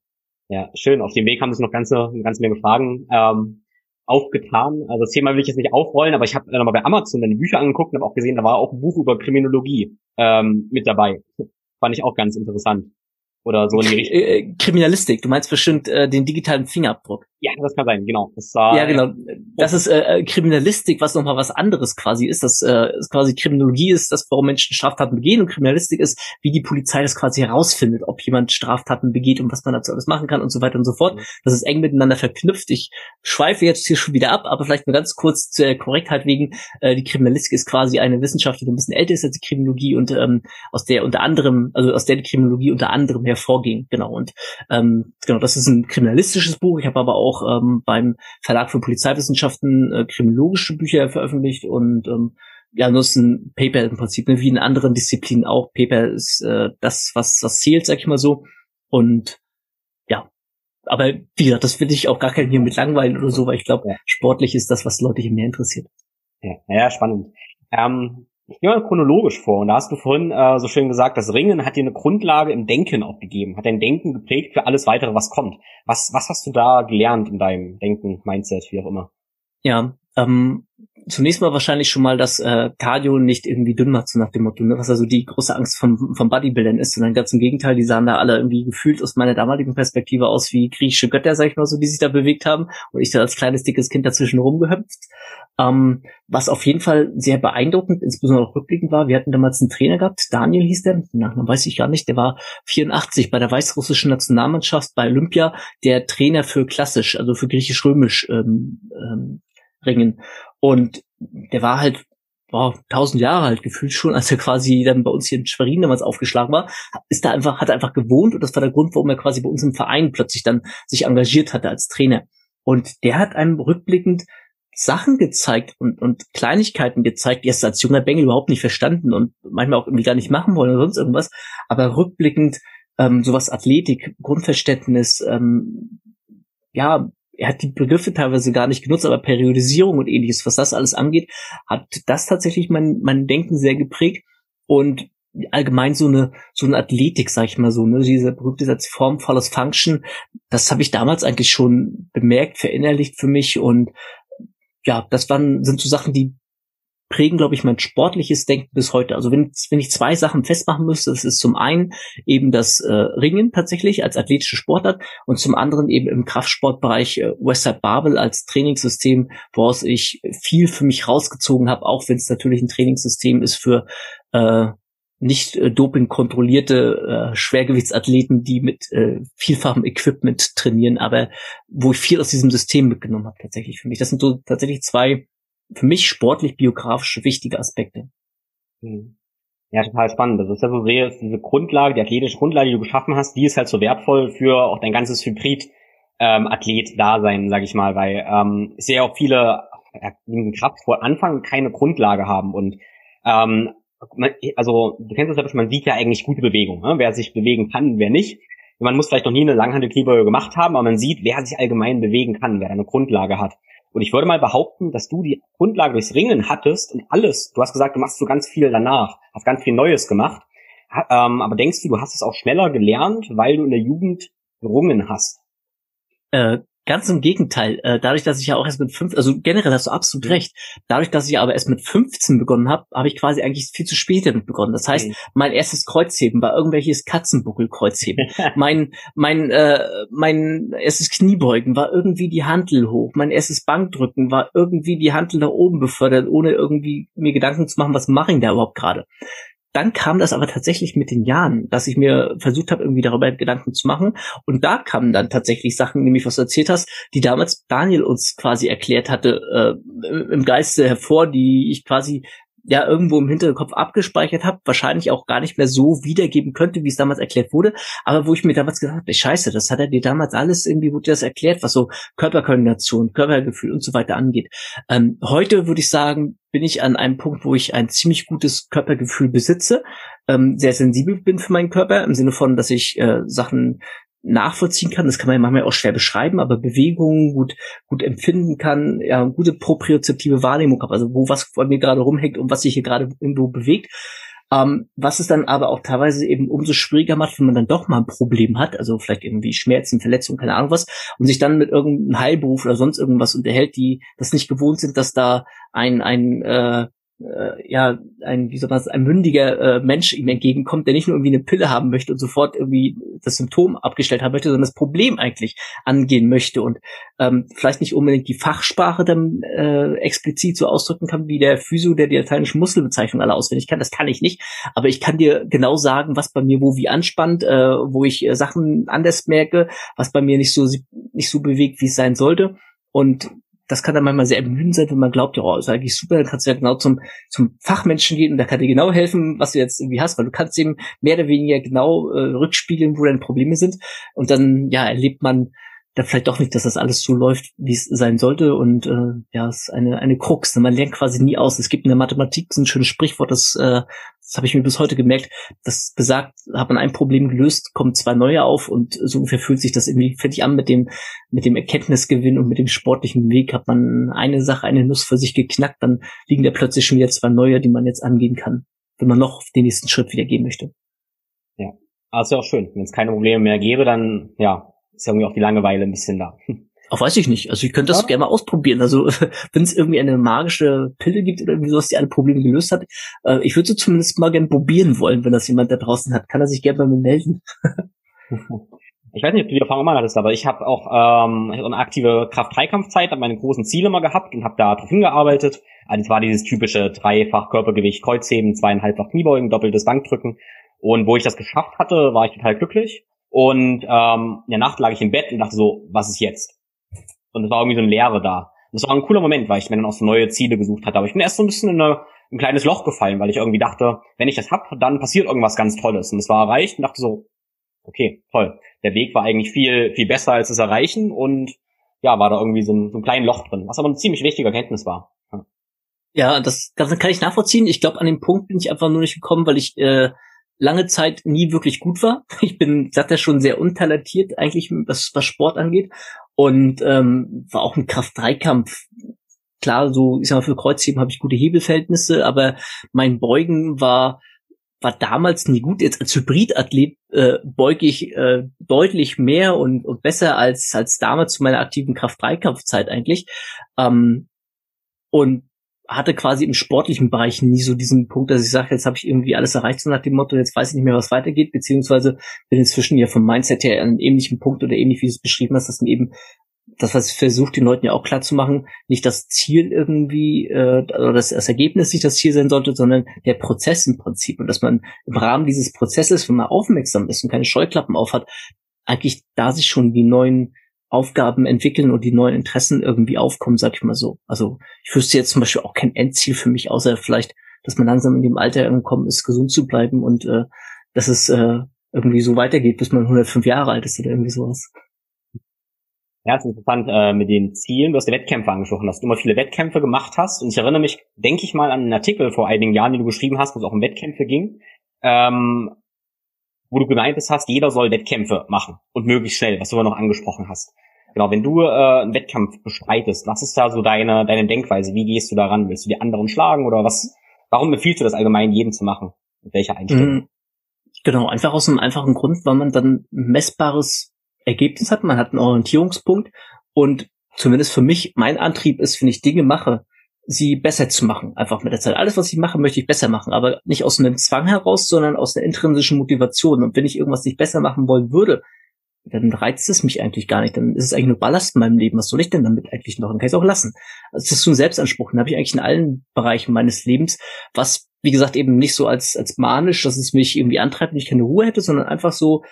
Ja, schön. Auf dem Weg haben sich noch ganze, eine ganze Menge Fragen. Ähm, aufgetan. Also das Thema will ich jetzt nicht aufrollen, aber ich habe nochmal bei Amazon deine Bücher angeguckt und habe auch gesehen, da war auch ein Buch über Kriminologie ähm, mit dabei. Fand ich auch ganz interessant oder so in die Richtung. Äh, äh, Kriminalistik, du meinst bestimmt äh, den digitalen Fingerabdruck. Ja, das kann sein, genau. Das war, ja, genau. Das ist äh, äh, Kriminalistik, was nochmal was anderes quasi ist. Das äh, ist quasi Kriminologie ist das, warum Menschen Straftaten begehen und Kriminalistik ist, wie die Polizei das quasi herausfindet, ob jemand Straftaten begeht und was man dazu alles machen kann und so weiter und so fort. Mhm. Das ist eng miteinander verknüpft. Ich schweife jetzt hier schon wieder ab, aber vielleicht nur ganz kurz zur Korrektheit wegen. Äh, die Kriminalistik ist quasi eine Wissenschaft, die ein bisschen älter ist als die Kriminologie und ähm, aus der unter anderem, also aus der die Kriminologie unter anderem hervorging. Genau. Und ähm, genau, das ist ein kriminalistisches Buch. Ich habe aber auch ähm, beim Verlag für Polizeiwissenschaften äh, kriminologische Bücher veröffentlicht und ähm, ja, nutzen Paper im Prinzip, ne, wie in anderen Disziplinen auch. Paper ist äh, das, was was zählt, sag ich mal so. Und ja, aber wie gesagt, das finde ich auch gar kein hier mit langweilen oder so, weil ich glaube, ja. sportlich ist das, was Leute hier mehr interessiert. Ja, ja spannend. Ähm, ich gehe mal chronologisch vor. Und da hast du vorhin äh, so schön gesagt, das Ringen hat dir eine Grundlage im Denken auch gegeben, hat dein Denken geprägt für alles weitere, was kommt. Was, was hast du da gelernt in deinem Denken, Mindset, wie auch immer? Ja, ähm, zunächst mal wahrscheinlich schon mal, dass äh, Cardio nicht irgendwie dünn macht, so nach dem Motto, ne? was also die große Angst vom, vom Bodybuildern ist, sondern ganz im Gegenteil, die sahen da alle irgendwie gefühlt aus meiner damaligen Perspektive aus wie griechische Götter, sag ich mal so, die sich da bewegt haben und ich da als kleines, dickes Kind dazwischen rumgehüpft. Ähm, was auf jeden Fall sehr beeindruckend, insbesondere auch rückblickend war, wir hatten damals einen Trainer gehabt, Daniel hieß der, Nachnamen weiß ich gar nicht, der war 84 bei der weißrussischen Nationalmannschaft bei Olympia, der Trainer für klassisch, also für griechisch-römisch ähm, ähm, Ringen. Und der war halt boah, tausend Jahre alt gefühlt schon, als er quasi dann bei uns hier in Schwerin damals aufgeschlagen war, ist da einfach, hat er einfach gewohnt und das war der Grund, warum er quasi bei uns im Verein plötzlich dann sich engagiert hatte als Trainer. Und der hat einem rückblickend Sachen gezeigt und, und Kleinigkeiten gezeigt, die erst als junger Bengel überhaupt nicht verstanden und manchmal auch irgendwie gar nicht machen wollen oder sonst irgendwas. Aber rückblickend ähm, sowas Athletik, Grundverständnis, ähm, ja, er hat die Begriffe teilweise gar nicht genutzt, aber Periodisierung und ähnliches, was das alles angeht, hat das tatsächlich mein, mein Denken sehr geprägt und allgemein so eine so eine Athletik, sag ich mal so, ne, diese berühmte Satz Form follows Function, das habe ich damals eigentlich schon bemerkt, verinnerlicht für mich und ja, das waren sind so Sachen, die prägen, glaube ich, mein sportliches Denken bis heute. Also wenn, wenn ich zwei Sachen festmachen müsste, das ist zum einen eben das äh, Ringen tatsächlich als athletische Sportart und zum anderen eben im Kraftsportbereich äh, Westside Babel als Trainingssystem, woraus ich viel für mich rausgezogen habe, auch wenn es natürlich ein Trainingssystem ist für äh, nicht äh, doping kontrollierte äh, Schwergewichtsathleten, die mit äh, vielfachem Equipment trainieren, aber wo ich viel aus diesem System mitgenommen habe tatsächlich für mich. Das sind so tatsächlich zwei für mich sportlich biografisch wichtige Aspekte. Hm. Ja, total spannend. Das ist ja so sehr, diese Grundlage, die athletische Grundlage, die du geschaffen hast, die ist halt so wertvoll für auch dein ganzes Hybrid ähm, Athlet-Dasein, sag ich mal, weil ähm, sehe auch viele ja, Kraft vor Anfang keine Grundlage haben und ähm, also du kennst das ja, man sieht ja eigentlich gute Bewegung, ne? wer sich bewegen kann, wer nicht. Man muss vielleicht noch nie eine Langhandelkniebeuge gemacht haben, aber man sieht, wer sich allgemein bewegen kann, wer eine Grundlage hat. Und ich würde mal behaupten, dass du die Grundlage durchs Ringen hattest und alles, du hast gesagt, du machst so ganz viel danach, hast ganz viel Neues gemacht. Ähm, aber denkst du, du hast es auch schneller gelernt, weil du in der Jugend gerungen hast? Äh, Ganz im Gegenteil. Äh, dadurch, dass ich ja auch erst mit fünf, also generell hast du absolut mhm. recht. Dadurch, dass ich aber erst mit 15 begonnen habe, habe ich quasi eigentlich viel zu spät damit begonnen. Das heißt, mhm. mein erstes Kreuzheben war irgendwelches Katzenbuckel-Kreuzheben. mein, mein, äh, mein erstes Kniebeugen war irgendwie die Hantel hoch. Mein erstes Bankdrücken war irgendwie die Hantel nach oben befördert, ohne irgendwie mir Gedanken zu machen, was mache ich da überhaupt gerade dann kam das aber tatsächlich mit den Jahren, dass ich mir versucht habe, irgendwie darüber Gedanken zu machen. Und da kamen dann tatsächlich Sachen, nämlich was du erzählt hast, die damals Daniel uns quasi erklärt hatte, äh, im Geiste hervor, die ich quasi ja irgendwo im Hinterkopf abgespeichert habe, wahrscheinlich auch gar nicht mehr so wiedergeben könnte, wie es damals erklärt wurde, aber wo ich mir damals gesagt habe, scheiße, das hat er dir damals alles irgendwie, wurde das erklärt, was so Körperkoordination, Körpergefühl und so weiter angeht. Ähm, heute würde ich sagen, bin ich an einem Punkt, wo ich ein ziemlich gutes Körpergefühl besitze, ähm, sehr sensibel bin für meinen Körper, im Sinne von, dass ich äh, Sachen nachvollziehen kann. Das kann man ja manchmal auch schwer beschreiben, aber Bewegungen gut, gut empfinden kann, ja, gute propriozeptive Wahrnehmung habe, also wo was bei mir gerade rumhängt und was sich hier gerade irgendwo bewegt. Ähm, was es dann aber auch teilweise eben umso schwieriger macht, wenn man dann doch mal ein Problem hat, also vielleicht irgendwie Schmerzen, Verletzungen, keine Ahnung was, und sich dann mit irgendeinem Heilberuf oder sonst irgendwas unterhält, die das nicht gewohnt sind, dass da ein, ein äh, äh, ja, ein, wie soll man ein mündiger äh, Mensch ihm entgegenkommt, der nicht nur irgendwie eine Pille haben möchte und sofort irgendwie das Symptom abgestellt haben möchte, sondern das Problem eigentlich angehen möchte und ähm, vielleicht nicht unbedingt die Fachsprache dann äh, explizit so ausdrücken kann, wie der Physio, der die lateinische Muskelbezeichnung alle auswendig kann. Das kann ich nicht, aber ich kann dir genau sagen, was bei mir wo wie anspannt, äh, wo ich äh, Sachen anders merke, was bei mir nicht so nicht so bewegt, wie es sein sollte. Und das kann dann manchmal sehr ermüdend sein, wenn man glaubt, ja, oh, ist eigentlich super, dann kannst du ja genau zum, zum Fachmenschen gehen und der kann dir genau helfen, was du jetzt irgendwie hast, weil du kannst eben mehr oder weniger genau äh, rückspiegeln, wo deine Probleme sind. Und dann, ja, erlebt man da vielleicht doch nicht, dass das alles so läuft, wie es sein sollte. Und äh, ja, es ist eine, eine Krux. Man lernt quasi nie aus. Es gibt in der Mathematik so ein schönes Sprichwort, das, äh, das habe ich mir bis heute gemerkt, das besagt, hat man ein Problem gelöst, kommen zwei neue auf und so ungefähr fühlt sich das irgendwie fertig an mit dem, mit dem Erkenntnisgewinn und mit dem sportlichen Weg. Hat man eine Sache, eine Nuss für sich geknackt, dann liegen da plötzlich schon wieder zwei neue, die man jetzt angehen kann, wenn man noch den nächsten Schritt wieder gehen möchte. Ja, also auch schön. Wenn es keine Probleme mehr gäbe, dann ja, ist irgendwie auch die Langeweile ein bisschen da. Auch weiß ich nicht. Also ich könnte das ja. gerne mal ausprobieren. Also wenn es irgendwie eine magische Pille gibt oder irgendwie sowas, die alle Probleme gelöst hat, äh, ich würde so zumindest mal gerne probieren wollen, wenn das jemand da draußen hat. Kann er sich gerne mir melden. ich weiß nicht, ob du die Erfahrung mal hattest, aber ich habe auch ähm, eine aktive Kraft-Dreikampfzeit, habe meine großen Ziele mal gehabt und habe da drauf hingearbeitet. Also das war dieses typische dreifach Körpergewicht, Kreuzheben, zweieinhalbfach Kniebeugen, doppeltes Bankdrücken. Und wo ich das geschafft hatte, war ich total glücklich. Und ähm, in der Nacht lag ich im Bett und dachte so, was ist jetzt? Und es war irgendwie so eine Leere da. Das war ein cooler Moment, weil ich mir dann auch so neue Ziele gesucht hatte. Aber ich bin erst so ein bisschen in eine, ein kleines Loch gefallen, weil ich irgendwie dachte, wenn ich das hab, dann passiert irgendwas ganz Tolles. Und es war erreicht und dachte so, okay, toll. Der Weg war eigentlich viel, viel besser als das Erreichen und ja, war da irgendwie so ein, so ein kleines Loch drin, was aber eine ziemlich wichtige Erkenntnis war. Ja, ja das, das kann ich nachvollziehen. Ich glaube, an dem Punkt bin ich einfach nur nicht gekommen, weil ich äh, lange Zeit nie wirklich gut war. Ich bin, sagt ja schon, sehr untalentiert eigentlich, was, was Sport angeht. Und ähm, war auch ein Kraft-3-Kampf. Klar, so, ich sag mal, für Kreuzheben habe ich gute Hebelverhältnisse, aber mein Beugen war war damals nie gut. Jetzt als Hybridathlet äh, beuge ich äh, deutlich mehr und, und besser als als damals zu meiner aktiven Kraft-3-Kampfzeit eigentlich. Ähm, und hatte quasi im sportlichen Bereich nie so diesen Punkt, dass ich sage, jetzt habe ich irgendwie alles erreicht, so nach dem Motto, jetzt weiß ich nicht mehr, was weitergeht, beziehungsweise bin inzwischen ja vom Mindset her an einem ähnlichen Punkt oder ähnlich, wie du es beschrieben hast, dass man eben das, was ich versuche, den Leuten ja auch klar zu machen, nicht das Ziel irgendwie, äh, oder das, das Ergebnis nicht das Ziel sein sollte, sondern der Prozess im Prinzip. Und dass man im Rahmen dieses Prozesses, wenn man aufmerksam ist und keine Scheuklappen aufhat, eigentlich da sich schon die neuen Aufgaben entwickeln und die neuen Interessen irgendwie aufkommen, sag ich mal so. Also ich wüsste jetzt zum Beispiel auch kein Endziel für mich, außer vielleicht, dass man langsam in dem Alter angekommen ist, gesund zu bleiben und äh, dass es äh, irgendwie so weitergeht, bis man 105 Jahre alt ist oder irgendwie sowas. Ja, ist interessant äh, mit den Zielen. Du hast die Wettkämpfe angesprochen, dass du immer viele Wettkämpfe gemacht hast. Und ich erinnere mich, denke ich mal, an einen Artikel vor einigen Jahren, den du geschrieben hast, wo es auch um Wettkämpfe ging. Ähm, wo du gemeint hast, jeder soll Wettkämpfe machen und möglichst schnell, was du aber noch angesprochen hast. Genau, wenn du äh, einen Wettkampf bestreitest, was ist da so deine, deine Denkweise? Wie gehst du daran? Willst du die anderen schlagen oder was? Warum empfiehlst du das allgemein, jeden zu machen? Mit welcher Einstellung? Mhm. Genau, einfach aus einem einfachen Grund, weil man dann ein messbares Ergebnis hat, man hat einen Orientierungspunkt und zumindest für mich, mein Antrieb ist, wenn ich Dinge mache, sie besser zu machen, einfach mit der Zeit. Alles, was ich mache, möchte ich besser machen, aber nicht aus einem Zwang heraus, sondern aus einer intrinsischen Motivation. Und wenn ich irgendwas nicht besser machen wollen würde, dann reizt es mich eigentlich gar nicht. Dann ist es eigentlich nur Ballast in meinem Leben. Was soll ich denn damit eigentlich noch? Dann kann ich es auch lassen. Also das ist so ein Selbstanspruch. Den habe ich eigentlich in allen Bereichen meines Lebens, was, wie gesagt, eben nicht so als, als manisch, dass es mich irgendwie antreibt und ich keine Ruhe hätte, sondern einfach so,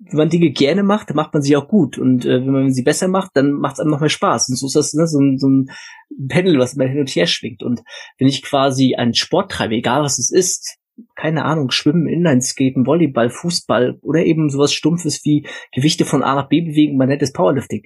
wenn man Dinge gerne macht, dann macht man sie auch gut. Und äh, wenn man sie besser macht, dann macht es einem noch mehr Spaß. Und so ist das ne, so, ein, so ein Pendel, was immer hin und her schwingt. Und wenn ich quasi einen Sport treibe, egal was es ist, keine Ahnung, Schwimmen, Inlineskaten, Volleyball, Fußball oder eben sowas Stumpfes wie Gewichte von A nach B bewegen, man nennt es Powerlifting,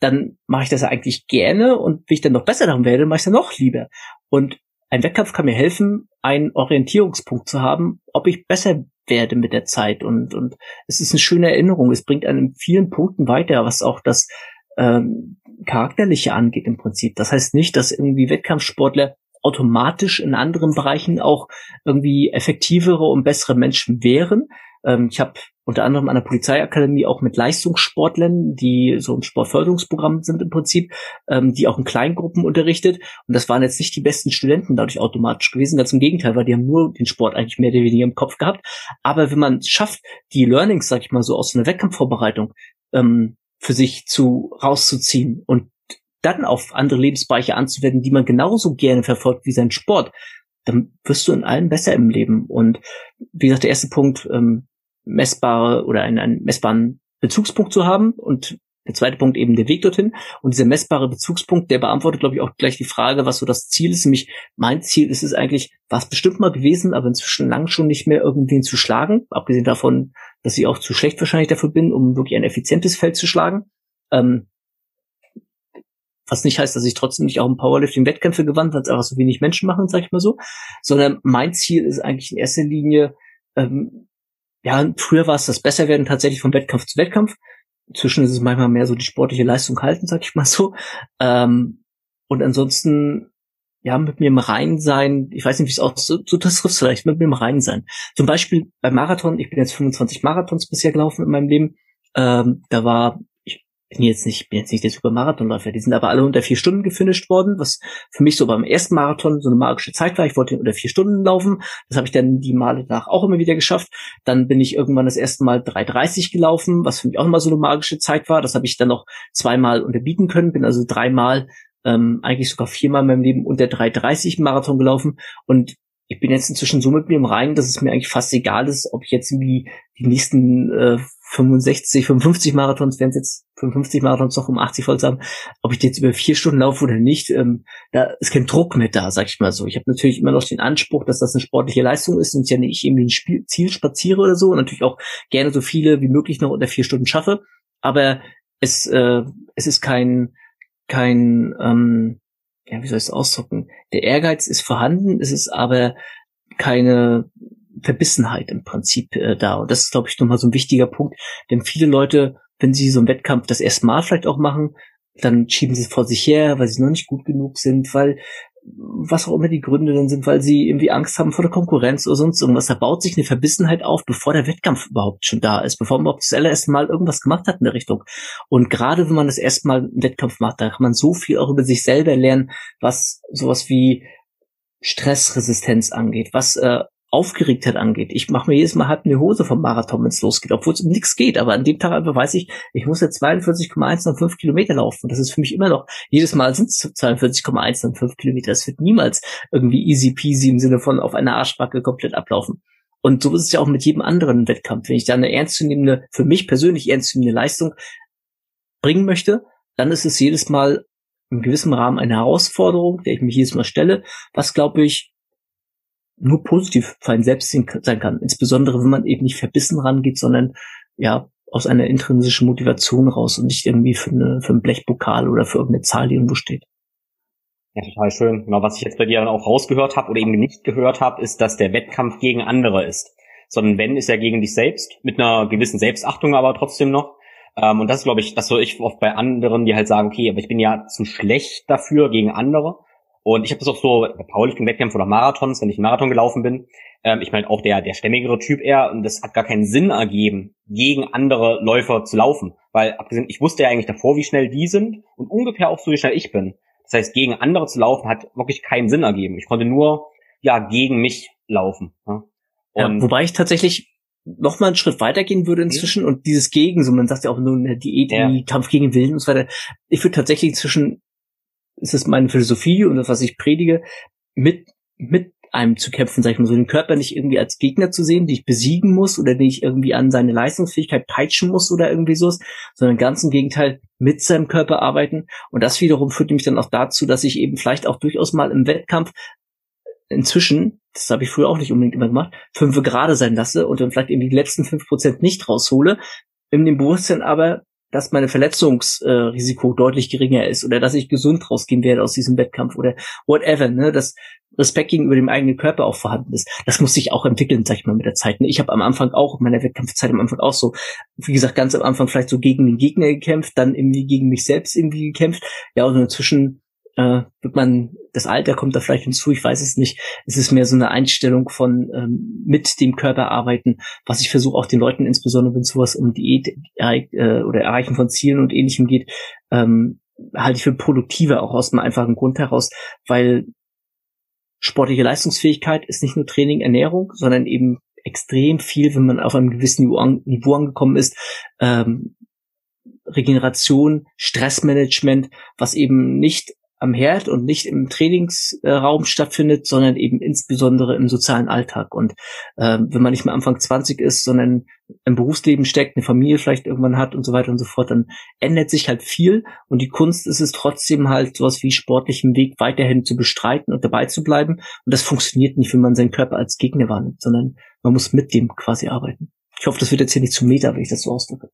dann mache ich das ja eigentlich gerne und wenn ich dann noch besser daran werde, mache ich es dann noch lieber. Und ein Wettkampf kann mir helfen, einen Orientierungspunkt zu haben, ob ich besser werde mit der Zeit und, und es ist eine schöne Erinnerung. Es bringt einen in vielen Punkten weiter, was auch das ähm, Charakterliche angeht im Prinzip. Das heißt nicht, dass irgendwie Wettkampfsportler automatisch in anderen Bereichen auch irgendwie effektivere und bessere Menschen wären. Ähm, ich habe unter anderem an der Polizeiakademie auch mit Leistungssportlern, die so ein Sportförderungsprogramm sind im Prinzip, ähm, die auch in Kleingruppen unterrichtet. Und das waren jetzt nicht die besten Studenten dadurch automatisch gewesen, ganz im Gegenteil, weil die haben nur den Sport eigentlich mehr oder weniger im Kopf gehabt. Aber wenn man schafft, die Learnings, sag ich mal so, aus einer Wettkampfvorbereitung ähm, für sich zu rauszuziehen und dann auf andere Lebensbereiche anzuwenden, die man genauso gerne verfolgt wie sein Sport, dann wirst du in allem besser im Leben. Und wie gesagt, der erste Punkt, ähm, messbare oder einen, einen messbaren Bezugspunkt zu haben und der zweite Punkt eben der Weg dorthin. Und dieser messbare Bezugspunkt, der beantwortet, glaube ich, auch gleich die Frage, was so das Ziel ist. Nämlich mein Ziel ist es eigentlich, war es bestimmt mal gewesen, aber inzwischen lang schon nicht mehr irgendwen zu schlagen. Abgesehen davon, dass ich auch zu schlecht wahrscheinlich dafür bin, um wirklich ein effizientes Feld zu schlagen. Ähm, was nicht heißt, dass ich trotzdem nicht auch im Powerlifting Wettkämpfe gewandt, weil es einfach so wenig Menschen machen, sag ich mal so. Sondern mein Ziel ist eigentlich in erster Linie, ähm, ja, früher war es das Besserwerden tatsächlich von Wettkampf zu Wettkampf. Inzwischen ist es manchmal mehr so die sportliche Leistung halten, sag ich mal so. Ähm, und ansonsten, ja, mit mir im Rein sein, ich weiß nicht, wie es auch so, so das trifft vielleicht, mit mir im Rein sein. Zum Beispiel beim Marathon, ich bin jetzt 25 Marathons bisher gelaufen in meinem Leben. Ähm, da war bin jetzt nicht, bin jetzt nicht der Supermarathonläufer, die sind aber alle unter vier Stunden gefinisht worden, was für mich so beim ersten Marathon so eine magische Zeit war. Ich wollte unter vier Stunden laufen. Das habe ich dann die Male danach auch immer wieder geschafft. Dann bin ich irgendwann das erste Mal 3,30 gelaufen, was für mich auch immer so eine magische Zeit war. Das habe ich dann noch zweimal unterbieten können, bin also dreimal, ähm, eigentlich sogar viermal in meinem Leben unter 3,30 Marathon gelaufen und ich bin jetzt inzwischen so mit mir im Reinen, dass es mir eigentlich fast egal ist, ob ich jetzt irgendwie die nächsten äh, 65, 55 Marathons, wenn es jetzt 55 Marathons noch um 80 voll haben, ob ich jetzt über vier Stunden laufe oder nicht, ähm, da ist kein Druck mehr da, sag ich mal so. Ich habe natürlich immer noch den Anspruch, dass das eine sportliche Leistung ist und ja nicht irgendwie ein Spiel, Ziel spaziere oder so und natürlich auch gerne so viele wie möglich noch unter vier Stunden schaffe, aber es, äh, es ist kein, kein, ähm, ja, wie soll ich es ausdrücken? Der Ehrgeiz ist vorhanden, es ist aber keine Verbissenheit im Prinzip äh, da. Und das ist, glaube ich, nochmal so ein wichtiger Punkt. Denn viele Leute, wenn sie so einen Wettkampf das erste Mal vielleicht auch machen, dann schieben sie es vor sich her, weil sie noch nicht gut genug sind, weil was auch immer die Gründe dann sind, weil sie irgendwie Angst haben vor der Konkurrenz oder sonst irgendwas. Da baut sich eine Verbissenheit auf, bevor der Wettkampf überhaupt schon da ist, bevor man überhaupt das allererste Mal irgendwas gemacht hat in der Richtung. Und gerade wenn man das erste Mal einen Wettkampf macht, da kann man so viel auch über sich selber lernen, was sowas wie Stressresistenz angeht, was äh, Aufgeregtheit angeht. Ich mache mir jedes Mal halb eine Hose vom Marathon, wenn es losgeht, obwohl es um nichts geht. Aber an dem Tag einfach weiß ich, ich muss jetzt 42,105 Kilometer laufen. Das ist für mich immer noch, jedes Mal sind es 42,105 Kilometer. Es wird niemals irgendwie easy peasy im Sinne von auf einer Arschbacke komplett ablaufen. Und so ist es ja auch mit jedem anderen Wettkampf. Wenn ich da eine ernstzunehmende, für mich persönlich ernstzunehmende Leistung bringen möchte, dann ist es jedes Mal im gewissen Rahmen eine Herausforderung, der ich mich jedes Mal stelle, was glaube ich nur positiv für einen selbst sein kann. Insbesondere, wenn man eben nicht verbissen rangeht, sondern ja aus einer intrinsischen Motivation raus und nicht irgendwie für, eine, für einen Blechpokal oder für irgendeine Zahl, die irgendwo steht. Ja, total schön. Genau, was ich jetzt bei dir dann auch rausgehört habe oder eben nicht gehört habe, ist, dass der Wettkampf gegen andere ist. Sondern wenn, ist er gegen dich selbst, mit einer gewissen Selbstachtung aber trotzdem noch. Ähm, und das glaube ich, das höre ich oft bei anderen, die halt sagen, okay, aber ich bin ja zu schlecht dafür gegen andere. Und ich habe das auch so bei Powerlifting-Wettkämpfen oder Marathons, wenn ich einen Marathon gelaufen bin. Ähm, ich meine auch der, der stämmigere Typ eher. Und das hat gar keinen Sinn ergeben, gegen andere Läufer zu laufen. Weil abgesehen, ich wusste ja eigentlich davor, wie schnell die sind und ungefähr auch so, wie schnell ich bin. Das heißt, gegen andere zu laufen hat wirklich keinen Sinn ergeben. Ich konnte nur, ja, gegen mich laufen. Ja? ja wobei ich tatsächlich noch mal einen Schritt weitergehen würde inzwischen mhm. und dieses Gegen, so man sagt ja auch nur eine Diät, ja. Kampf gegen Willen und so weiter. Ich würde tatsächlich inzwischen ist es meine Philosophie und das, was ich predige, mit, mit einem zu kämpfen, sag ich mal so, den Körper nicht irgendwie als Gegner zu sehen, die ich besiegen muss oder den ich irgendwie an seine Leistungsfähigkeit peitschen muss oder irgendwie so, sondern ganz im Gegenteil mit seinem Körper arbeiten. Und das wiederum führt mich dann auch dazu, dass ich eben vielleicht auch durchaus mal im Wettkampf inzwischen, das habe ich früher auch nicht unbedingt immer gemacht, fünf gerade sein lasse und dann vielleicht eben die letzten fünf Prozent nicht raushole, in dem Bewusstsein aber, dass meine Verletzungsrisiko äh, deutlich geringer ist oder dass ich gesund rausgehen werde aus diesem Wettkampf oder whatever, ne, dass Respekt gegenüber dem eigenen Körper auch vorhanden ist. Das muss sich auch entwickeln, sag ich mal, mit der Zeit. Ne? Ich habe am Anfang auch, in meiner Wettkampfzeit am Anfang auch so, wie gesagt, ganz am Anfang vielleicht so gegen den Gegner gekämpft, dann irgendwie gegen mich selbst irgendwie gekämpft. Ja, und inzwischen äh, wird man, das Alter kommt da vielleicht hinzu, ich weiß es nicht. Es ist mehr so eine Einstellung von ähm, mit dem Körper arbeiten, was ich versuche auch den Leuten, insbesondere wenn es sowas um Diät äh, oder Erreichen von Zielen und ähnlichem geht, ähm, halte ich für produktiver, auch aus einem einfachen Grund heraus, weil sportliche Leistungsfähigkeit ist nicht nur Training, Ernährung, sondern eben extrem viel, wenn man auf einem gewissen Niveau angekommen ist, ähm, Regeneration, Stressmanagement, was eben nicht am Herd und nicht im Trainingsraum stattfindet, sondern eben insbesondere im sozialen Alltag. Und äh, wenn man nicht mehr Anfang 20 ist, sondern im Berufsleben steckt, eine Familie vielleicht irgendwann hat und so weiter und so fort, dann ändert sich halt viel. Und die Kunst ist es trotzdem halt sowas wie sportlichen Weg weiterhin zu bestreiten und dabei zu bleiben. Und das funktioniert nicht, wenn man seinen Körper als Gegner wahrnimmt, sondern man muss mit dem quasi arbeiten. Ich hoffe, das wird jetzt hier nicht zu meta, wenn ich das so ausdrücke.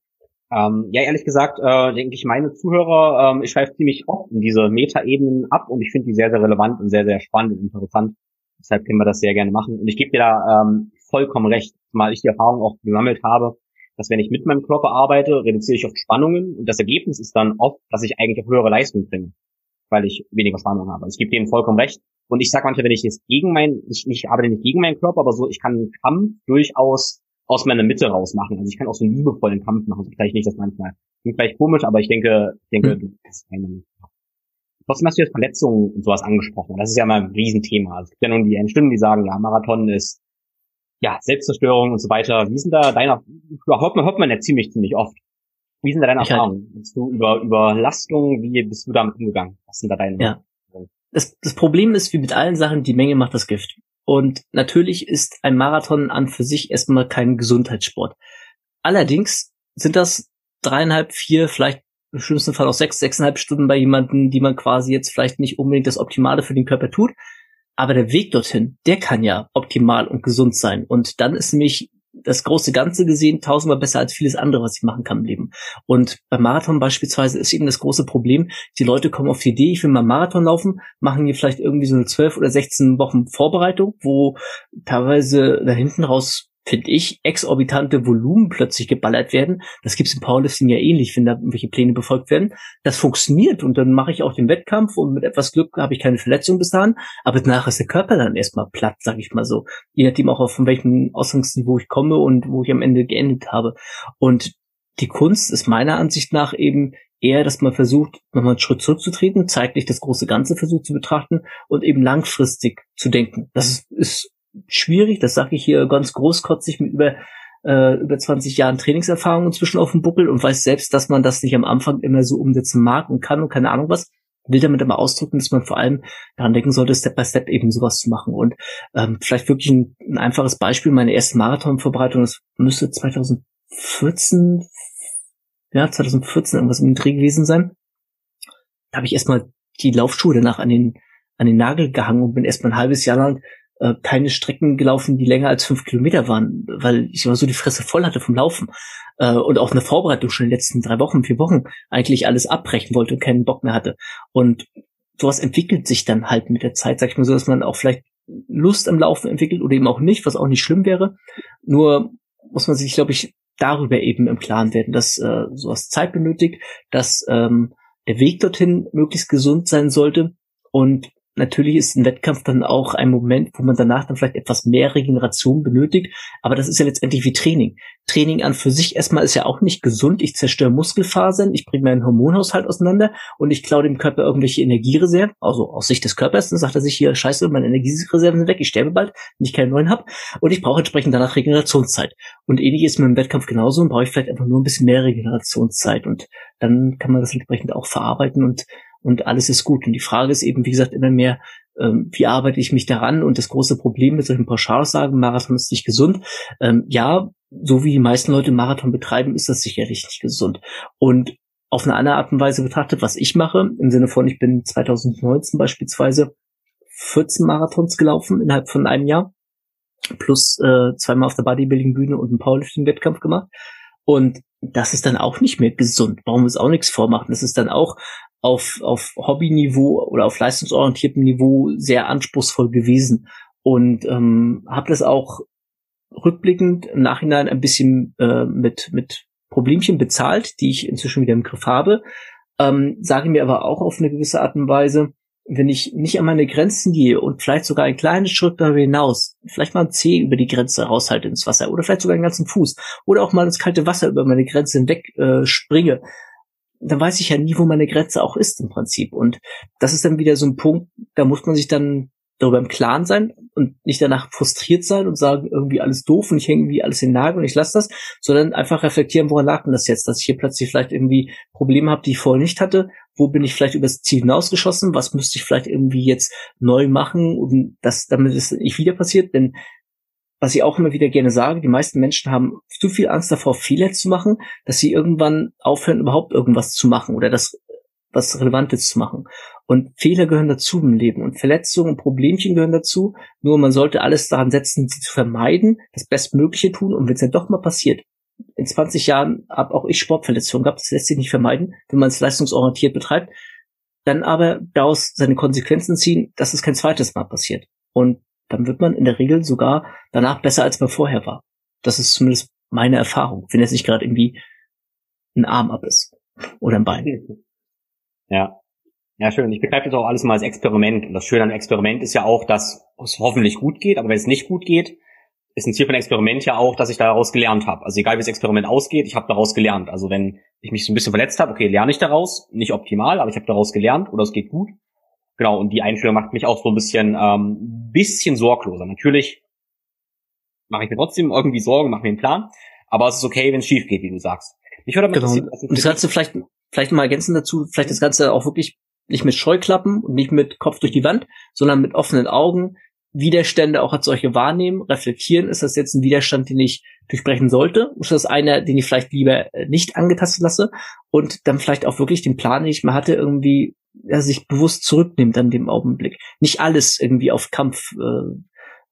Ähm, ja, ehrlich gesagt, äh, denke ich, meine Zuhörer, ähm, ich schreibe ziemlich oft in diese Meta-Ebenen ab und ich finde die sehr, sehr relevant und sehr, sehr spannend und interessant. Deshalb können wir das sehr gerne machen. Und ich gebe dir da ähm, vollkommen recht, zumal ich die Erfahrung auch gesammelt habe, dass wenn ich mit meinem Körper arbeite, reduziere ich oft Spannungen und das Ergebnis ist dann oft, dass ich eigentlich auch höhere Leistung bringe, weil ich weniger Spannung habe. Also ich gebe denen vollkommen recht. Und ich sage manchmal, wenn ich jetzt gegen mein, ich, ich arbeite nicht gegen meinen Körper, aber so, ich kann einen Kampf durchaus aus meiner Mitte raus machen. Also ich kann auch so einen liebevollen Kampf machen. So vielleicht nicht das manchmal. Klingt vielleicht komisch, aber ich denke, ich denke, mhm. du bist keine. Trotzdem hast du jetzt Verletzungen und sowas angesprochen. Das ist ja mal ein Riesenthema. Also es gibt ja nun die Stimmen, die sagen, ja, Marathon ist ja Selbstzerstörung und so weiter. Wie sind da deine, hört man, hört man ja ziemlich, ziemlich oft. Wie sind da deine ich Erfahrungen? Halt. du über Überlastung, wie bist du damit umgegangen? Was sind da deine? Ja. Das, das Problem ist, wie mit allen Sachen, die Menge macht das Gift. Und natürlich ist ein Marathon an für sich erstmal kein Gesundheitssport. Allerdings sind das dreieinhalb, vier, vielleicht im schlimmsten Fall auch sechs, sechseinhalb Stunden bei jemandem, die man quasi jetzt vielleicht nicht unbedingt das Optimale für den Körper tut. Aber der Weg dorthin, der kann ja optimal und gesund sein. Und dann ist nämlich das große Ganze gesehen tausendmal besser als vieles andere, was ich machen kann im Leben. Und beim Marathon beispielsweise ist eben das große Problem, die Leute kommen auf die Idee, ich will mal Marathon laufen, machen hier vielleicht irgendwie so eine zwölf oder sechzehn Wochen Vorbereitung, wo teilweise da hinten raus finde ich, exorbitante Volumen plötzlich geballert werden. Das gibt's im Powerlifting ja ähnlich, wenn da irgendwelche Pläne befolgt werden. Das funktioniert und dann mache ich auch den Wettkampf und mit etwas Glück habe ich keine Verletzung bis dahin, aber danach ist der Körper dann erstmal platt, sag ich mal so. Je nachdem auch von welchem Ausgangsniveau ich komme und wo ich am Ende geendet habe. Und die Kunst ist meiner Ansicht nach eben eher, dass man versucht, nochmal einen Schritt zurückzutreten, zeitlich das große Ganze versucht zu betrachten und eben langfristig zu denken. Das ist schwierig, das sage ich hier ganz großkotzig mit über äh, über 20 Jahren Trainingserfahrung inzwischen auf dem Buckel und weiß selbst, dass man das nicht am Anfang immer so umsetzen mag und kann und keine Ahnung was. Will damit aber ausdrücken, dass man vor allem daran denken sollte, Step by Step eben sowas zu machen. Und ähm, vielleicht wirklich ein, ein einfaches Beispiel, meine erste Marathonvorbereitung, das müsste 2014, ja, 2014 irgendwas im Dreh gewesen sein. Da habe ich erstmal die Laufschuhe danach an den, an den Nagel gehangen und bin erstmal ein halbes Jahr lang äh, keine Strecken gelaufen, die länger als fünf Kilometer waren, weil ich immer so die Fresse voll hatte vom Laufen äh, und auch eine Vorbereitung schon in den letzten drei Wochen, vier Wochen eigentlich alles abbrechen wollte und keinen Bock mehr hatte. Und sowas entwickelt sich dann halt mit der Zeit, sag ich mal so, dass man auch vielleicht Lust am Laufen entwickelt oder eben auch nicht, was auch nicht schlimm wäre. Nur muss man sich, glaube ich, darüber eben im Klaren werden, dass äh, sowas Zeit benötigt, dass ähm, der Weg dorthin möglichst gesund sein sollte und Natürlich ist ein Wettkampf dann auch ein Moment, wo man danach dann vielleicht etwas mehr Regeneration benötigt, aber das ist ja letztendlich wie Training. Training an für sich erstmal ist ja auch nicht gesund. Ich zerstöre Muskelfasern, ich bringe meinen Hormonhaushalt auseinander und ich klaue dem Körper irgendwelche Energiereserven, also aus Sicht des Körpers, dann sagt er sich hier, scheiße, meine Energiereserven sind weg, ich sterbe bald, wenn ich keinen neuen habe und ich brauche entsprechend danach Regenerationszeit. Und ähnlich ist mit dem Wettkampf genauso und brauche ich vielleicht einfach nur ein bisschen mehr Regenerationszeit und dann kann man das entsprechend auch verarbeiten und und alles ist gut. Und die Frage ist eben, wie gesagt, immer mehr, ähm, wie arbeite ich mich daran? Und das große Problem mit solchen Pauschalsagen, Marathon ist nicht gesund. Ähm, ja, so wie die meisten Leute Marathon betreiben, ist das sicherlich nicht gesund. Und auf eine andere Art und Weise betrachtet, was ich mache, im Sinne von, ich bin 2019 beispielsweise 14 Marathons gelaufen innerhalb von einem Jahr, plus äh, zweimal auf der Bodybuilding-Bühne und einen Powerlifting-Wettkampf gemacht. Und das ist dann auch nicht mehr gesund. Warum wir es auch nichts vormachen? Das ist dann auch auf, auf Hobbyniveau oder auf leistungsorientiertem Niveau sehr anspruchsvoll gewesen und ähm, habe das auch rückblickend im Nachhinein ein bisschen äh, mit, mit Problemchen bezahlt, die ich inzwischen wieder im Griff habe. Ähm, sage mir aber auch auf eine gewisse Art und Weise, wenn ich nicht an meine Grenzen gehe und vielleicht sogar ein kleines Schritt darüber hinaus, vielleicht mal ein Zeh über die Grenze raushalte ins Wasser oder vielleicht sogar einen ganzen Fuß oder auch mal ins kalte Wasser über meine Grenze hinweg äh, springe, dann weiß ich ja nie, wo meine Grenze auch ist im Prinzip. Und das ist dann wieder so ein Punkt, da muss man sich dann darüber im Klaren sein und nicht danach frustriert sein und sagen, irgendwie alles doof und ich hänge irgendwie alles in den Nagel und ich lasse das, sondern einfach reflektieren, woran lag denn das jetzt, dass ich hier plötzlich vielleicht irgendwie Probleme habe, die ich vorher nicht hatte, wo bin ich vielleicht übers Ziel hinausgeschossen, was müsste ich vielleicht irgendwie jetzt neu machen, um das, damit es nicht wieder passiert, denn was ich auch immer wieder gerne sage, die meisten Menschen haben zu viel Angst davor, Fehler zu machen, dass sie irgendwann aufhören, überhaupt irgendwas zu machen oder das was Relevantes zu machen. Und Fehler gehören dazu im Leben und Verletzungen und Problemchen gehören dazu. Nur man sollte alles daran setzen, sie zu vermeiden, das Bestmögliche tun. Und wenn es dann doch mal passiert, in 20 Jahren habe auch ich Sportverletzungen gehabt, das lässt sich nicht vermeiden, wenn man es leistungsorientiert betreibt, dann aber daraus seine Konsequenzen ziehen, dass es kein zweites Mal passiert. Und dann wird man in der Regel sogar danach besser, als man vorher war. Das ist zumindest meine Erfahrung, wenn es nicht gerade irgendwie ein Arm ab ist oder ein Bein. Ja. Ja, schön. Ich begreife das auch alles mal als Experiment. Und das Schöne an Experiment ist ja auch, dass es hoffentlich gut geht, aber wenn es nicht gut geht, ist ein Ziel von Experiment ja auch, dass ich daraus gelernt habe. Also egal wie das Experiment ausgeht, ich habe daraus gelernt. Also wenn ich mich so ein bisschen verletzt habe, okay, lerne ich daraus. Nicht optimal, aber ich habe daraus gelernt oder es geht gut. Genau, und die Einstellung macht mich auch so ein bisschen, ähm, bisschen sorgloser. Natürlich mache ich mir trotzdem irgendwie Sorgen, mache mir einen Plan, aber es ist okay, wenn es schief geht, wie du sagst. Ich würde genau. Und das Ganze vielleicht, vielleicht mal ergänzen dazu, vielleicht das Ganze auch wirklich nicht mit Scheuklappen und nicht mit Kopf durch die Wand, sondern mit offenen Augen Widerstände auch als solche wahrnehmen, reflektieren, ist das jetzt ein Widerstand, den ich durchbrechen sollte? Ist das einer, den ich vielleicht lieber äh, nicht angetastet lasse? Und dann vielleicht auch wirklich den Plan, den ich mal hatte, irgendwie ja, sich bewusst zurücknimmt an dem Augenblick. Nicht alles irgendwie auf Kampf äh,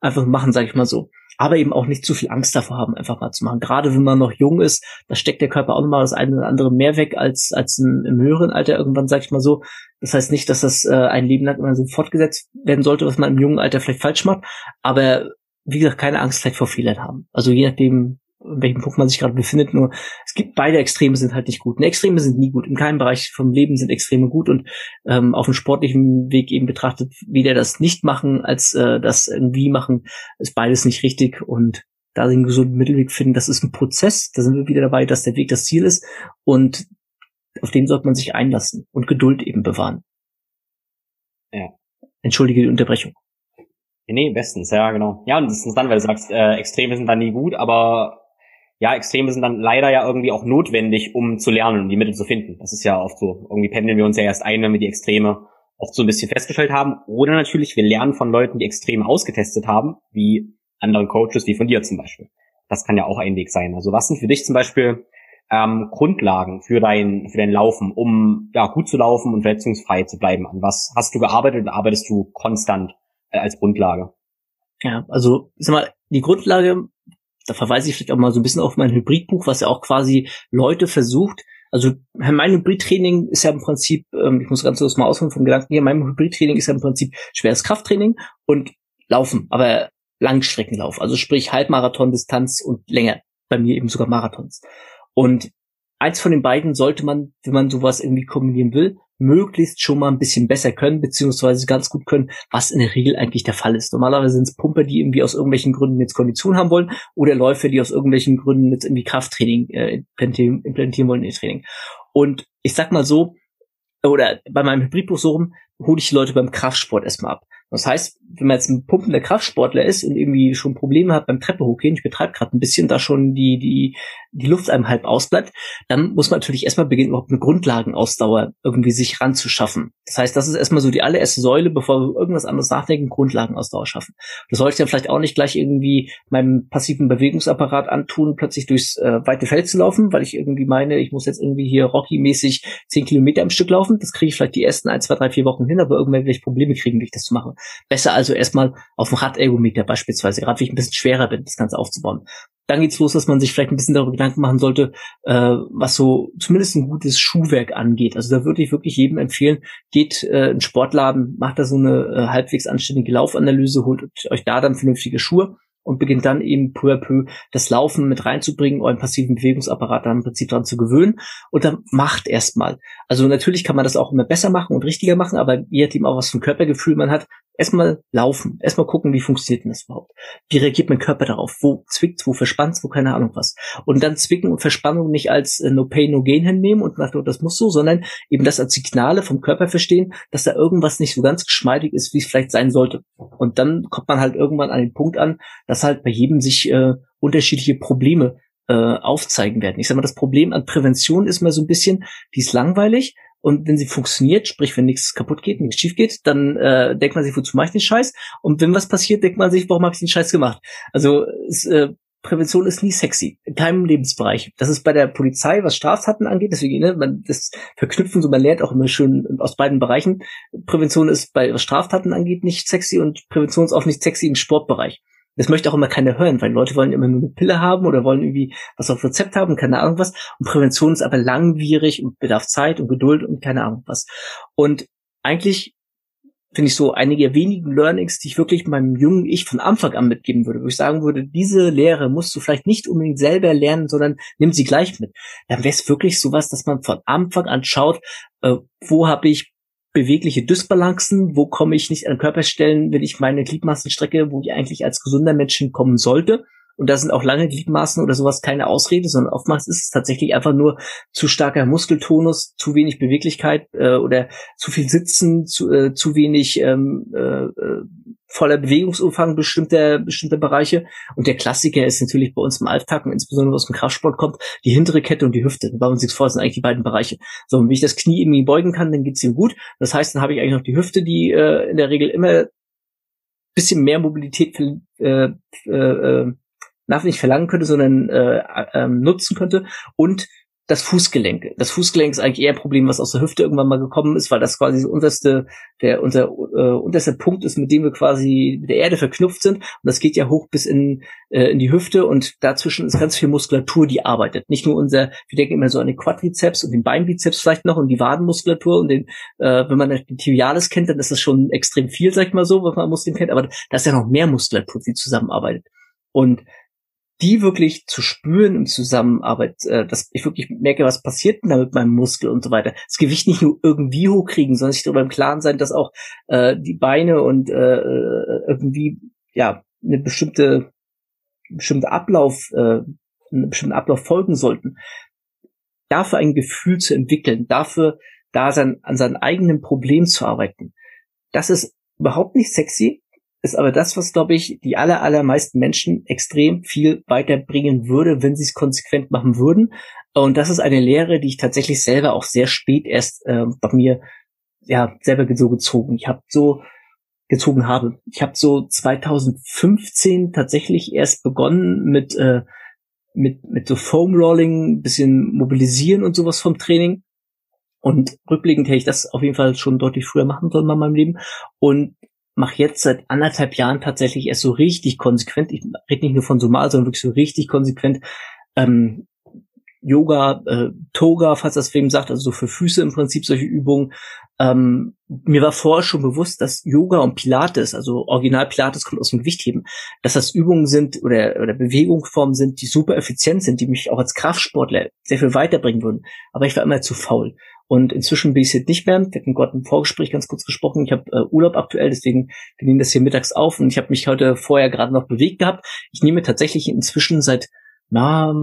einfach machen, sage ich mal so aber eben auch nicht zu viel Angst davor haben, einfach mal zu machen. Gerade wenn man noch jung ist, da steckt der Körper auch noch mal das eine oder andere mehr weg als, als im, im höheren Alter irgendwann, sag ich mal so. Das heißt nicht, dass das äh, ein Leben lang immer so fortgesetzt werden sollte, was man im jungen Alter vielleicht falsch macht, aber wie gesagt, keine Angst vielleicht vor Fehlern haben. Also je nachdem, in welchem Punkt man sich gerade befindet. Nur es gibt beide Extreme sind halt nicht gut. Und Extreme sind nie gut. In keinem Bereich vom Leben sind Extreme gut und ähm, auf dem sportlichen Weg eben betrachtet, weder das nicht machen als äh, das irgendwie machen, ist beides nicht richtig und da den gesunden Mittelweg finden, das ist ein Prozess. Da sind wir wieder dabei, dass der Weg das Ziel ist und auf den sollte man sich einlassen und Geduld eben bewahren. Ja. Entschuldige die Unterbrechung. Nee, bestens, ja, genau. Ja, und das ist dann, weil du sagst, äh, Extreme sind dann nie gut, aber ja, Extreme sind dann leider ja irgendwie auch notwendig, um zu lernen und die Mittel zu finden. Das ist ja oft so. Irgendwie pendeln wir uns ja erst ein, wenn wir die Extreme oft so ein bisschen festgestellt haben. Oder natürlich, wir lernen von Leuten, die Extreme ausgetestet haben, wie anderen Coaches, wie von dir zum Beispiel. Das kann ja auch ein Weg sein. Also was sind für dich zum Beispiel ähm, Grundlagen für dein, für dein Laufen, um ja gut zu laufen und verletzungsfrei zu bleiben? An was hast du gearbeitet und arbeitest du konstant äh, als Grundlage? Ja, also sag mal, die Grundlage da verweise ich vielleicht auch mal so ein bisschen auf mein Hybridbuch, was ja auch quasi Leute versucht, also mein Hybridtraining ist ja im Prinzip, ähm, ich muss ganz kurz mal ausholen vom Gedanken hier, mein Hybridtraining ist ja im Prinzip schweres Krafttraining und Laufen, aber Langstreckenlauf, also sprich Halbmarathon, Distanz und länger, bei mir eben sogar Marathons. Und eins von den beiden sollte man, wenn man sowas irgendwie kombinieren will, möglichst schon mal ein bisschen besser können, beziehungsweise ganz gut können, was in der Regel eigentlich der Fall ist. Normalerweise sind es Pumper, die irgendwie aus irgendwelchen Gründen jetzt Kondition haben wollen oder Läufer, die aus irgendwelchen Gründen jetzt irgendwie Krafttraining äh, implementieren, implementieren wollen in ihr Training. Und ich sag mal so, oder bei meinem Hybridbuch so rum, hole ich die Leute beim Kraftsport erstmal ab. Das heißt, wenn man jetzt ein pumpender Kraftsportler ist und irgendwie schon Probleme hat beim Treppe hochgehen, ich betreibe gerade ein bisschen, da schon die, die, die Luft einem halb ausbleibt, dann muss man natürlich erstmal beginnen, überhaupt eine Grundlagenausdauer irgendwie sich ranzuschaffen. Das heißt, das ist erstmal so die allererste Säule, bevor wir irgendwas anderes nachdenken, Grundlagenausdauer schaffen. Das sollte ich dann vielleicht auch nicht gleich irgendwie meinem passiven Bewegungsapparat antun, plötzlich durchs äh, weite Feld zu laufen, weil ich irgendwie meine, ich muss jetzt irgendwie hier Rocky-mäßig zehn Kilometer am Stück laufen. Das kriege ich vielleicht die ersten ein, zwei, drei, vier Wochen hin, aber irgendwann werde ich Probleme kriegen, durch das zu machen. Besser also erstmal auf dem Radergometer beispielsweise, gerade wenn ich ein bisschen schwerer bin, das Ganze aufzubauen. Dann geht's los, dass man sich vielleicht ein bisschen darüber Gedanken machen sollte, äh, was so zumindest ein gutes Schuhwerk angeht. Also da würde ich wirklich jedem empfehlen, geht äh, in Sportladen, macht da so eine äh, halbwegs anständige Laufanalyse, holt euch da dann vernünftige Schuhe und beginnt dann eben peu à peu das Laufen mit reinzubringen, euren passiven Bewegungsapparat dann im Prinzip dran zu gewöhnen und dann macht erstmal. Also natürlich kann man das auch immer besser machen und richtiger machen, aber je nachdem auch was für Körpergefühl man hat, erstmal laufen, erstmal gucken, wie funktioniert denn das überhaupt? Wie reagiert mein Körper darauf? Wo zwickt, wo verspannt, wo keine Ahnung was? Und dann Zwicken und Verspannung nicht als äh, No Pain, No Gain hinnehmen und nach das muss so, sondern eben das als Signale vom Körper verstehen, dass da irgendwas nicht so ganz geschmeidig ist, wie es vielleicht sein sollte. Und dann kommt man halt irgendwann an den Punkt an, dass halt bei jedem sich äh, unterschiedliche Probleme äh, aufzeigen werden. Ich sag mal, das Problem an Prävention ist mal so ein bisschen, die ist langweilig, und wenn sie funktioniert, sprich, wenn nichts kaputt geht, nichts schief geht, dann äh, denkt man sich, wozu mache ich den Scheiß? Und wenn was passiert, denkt man sich, warum habe ich den Scheiß gemacht? Also es, äh, Prävention ist nie sexy, in keinem Lebensbereich. Das ist bei der Polizei, was Straftaten angeht, deswegen, ne, man das verknüpfen, so man lernt auch immer schön aus beiden Bereichen. Prävention ist bei was Straftaten angeht nicht sexy und Prävention ist auch nicht sexy im Sportbereich. Das möchte auch immer keiner hören, weil Leute wollen immer nur eine Pille haben oder wollen irgendwie was auf Rezept haben, keine Ahnung was. Und Prävention ist aber langwierig und bedarf Zeit und Geduld und keine Ahnung was. Und eigentlich finde ich so einige wenigen Learnings, die ich wirklich meinem jungen Ich von Anfang an mitgeben würde, wo ich sagen würde, diese Lehre musst du vielleicht nicht unbedingt selber lernen, sondern nimm sie gleich mit. Dann wäre es wirklich sowas, dass man von Anfang an schaut, äh, wo habe ich bewegliche Dysbalancen, wo komme ich nicht an Körperstellen, wenn ich meine Gliedmaßen strecke, wo ich eigentlich als gesunder Mensch hinkommen sollte. Und da sind auch lange Gliedmaßen oder sowas keine Ausrede, sondern oftmals ist es tatsächlich einfach nur zu starker Muskeltonus, zu wenig Beweglichkeit äh, oder zu viel Sitzen, zu, äh, zu wenig ähm, äh, äh voller Bewegungsumfang bestimmter, bestimmter Bereiche. Und der Klassiker ist natürlich bei uns im Alltag und insbesondere aus dem Kraftsport kommt, die hintere Kette und die Hüfte. Wir uns nichts vor, sind eigentlich die beiden Bereiche. So, und wenn ich das Knie irgendwie beugen kann, dann geht's ihm gut. Das heißt, dann habe ich eigentlich noch die Hüfte, die äh, in der Regel immer bisschen mehr Mobilität äh, äh, äh, nach nicht verlangen könnte, sondern äh, äh, nutzen könnte und das Fußgelenk. Das Fußgelenk ist eigentlich eher ein Problem, was aus der Hüfte irgendwann mal gekommen ist, weil das quasi das unterste, der unser äh, unterste Punkt ist, mit dem wir quasi mit der Erde verknüpft sind. Und das geht ja hoch bis in, äh, in die Hüfte und dazwischen ist ganz viel Muskulatur, die arbeitet. Nicht nur unser, wir denken immer so an den Quadrizeps und den Beinbizeps vielleicht noch und die Wadenmuskulatur und den, äh, wenn man den Tibialis kennt, dann ist das schon extrem viel, sag ich mal so, was man Muskeln kennt, aber da ist ja noch mehr Muskulatur, die zusammenarbeitet. Und die wirklich zu spüren in Zusammenarbeit, äh, dass ich wirklich merke, was passiert denn da mit meinem Muskel und so weiter. Das Gewicht nicht nur irgendwie hochkriegen, sondern sich darüber im Klaren sein, dass auch äh, die Beine und äh, äh irgendwie ja eine bestimmte bestimmte Ablauf, äh, einen bestimmten Ablauf folgen sollten. Dafür ein Gefühl zu entwickeln, dafür da sein, an seinem eigenen Problem zu arbeiten. Das ist überhaupt nicht sexy, ist aber das, was, glaube ich, die aller, allermeisten Menschen extrem viel weiterbringen würde, wenn sie es konsequent machen würden. Und das ist eine Lehre, die ich tatsächlich selber auch sehr spät erst äh, bei mir ja selber so gezogen. Ich habe so gezogen habe. Ich habe so 2015 tatsächlich erst begonnen mit äh, mit mit so Foam Rolling, bisschen mobilisieren und sowas vom Training. Und rückblickend hätte ich das auf jeden Fall schon deutlich früher machen sollen in meinem Leben. Und mache jetzt seit anderthalb Jahren tatsächlich erst so richtig konsequent, ich rede nicht nur von Somal, sondern wirklich so richtig konsequent ähm, Yoga, äh, Toga, falls das wem sagt, also so für Füße im Prinzip solche Übungen. Ähm, mir war vorher schon bewusst, dass Yoga und Pilates, also Original Pilates kommt aus dem Gewichtheben, dass das Übungen sind oder, oder Bewegungsformen sind, die super effizient sind, die mich auch als Kraftsportler sehr viel weiterbringen würden. Aber ich war immer zu faul. Und inzwischen bin ich jetzt nicht mehr. Wir hatten gerade im Vorgespräch ganz kurz gesprochen. Ich habe äh, Urlaub aktuell, deswegen wir nehmen das hier mittags auf und ich habe mich heute vorher gerade noch bewegt gehabt. Ich nehme tatsächlich inzwischen seit na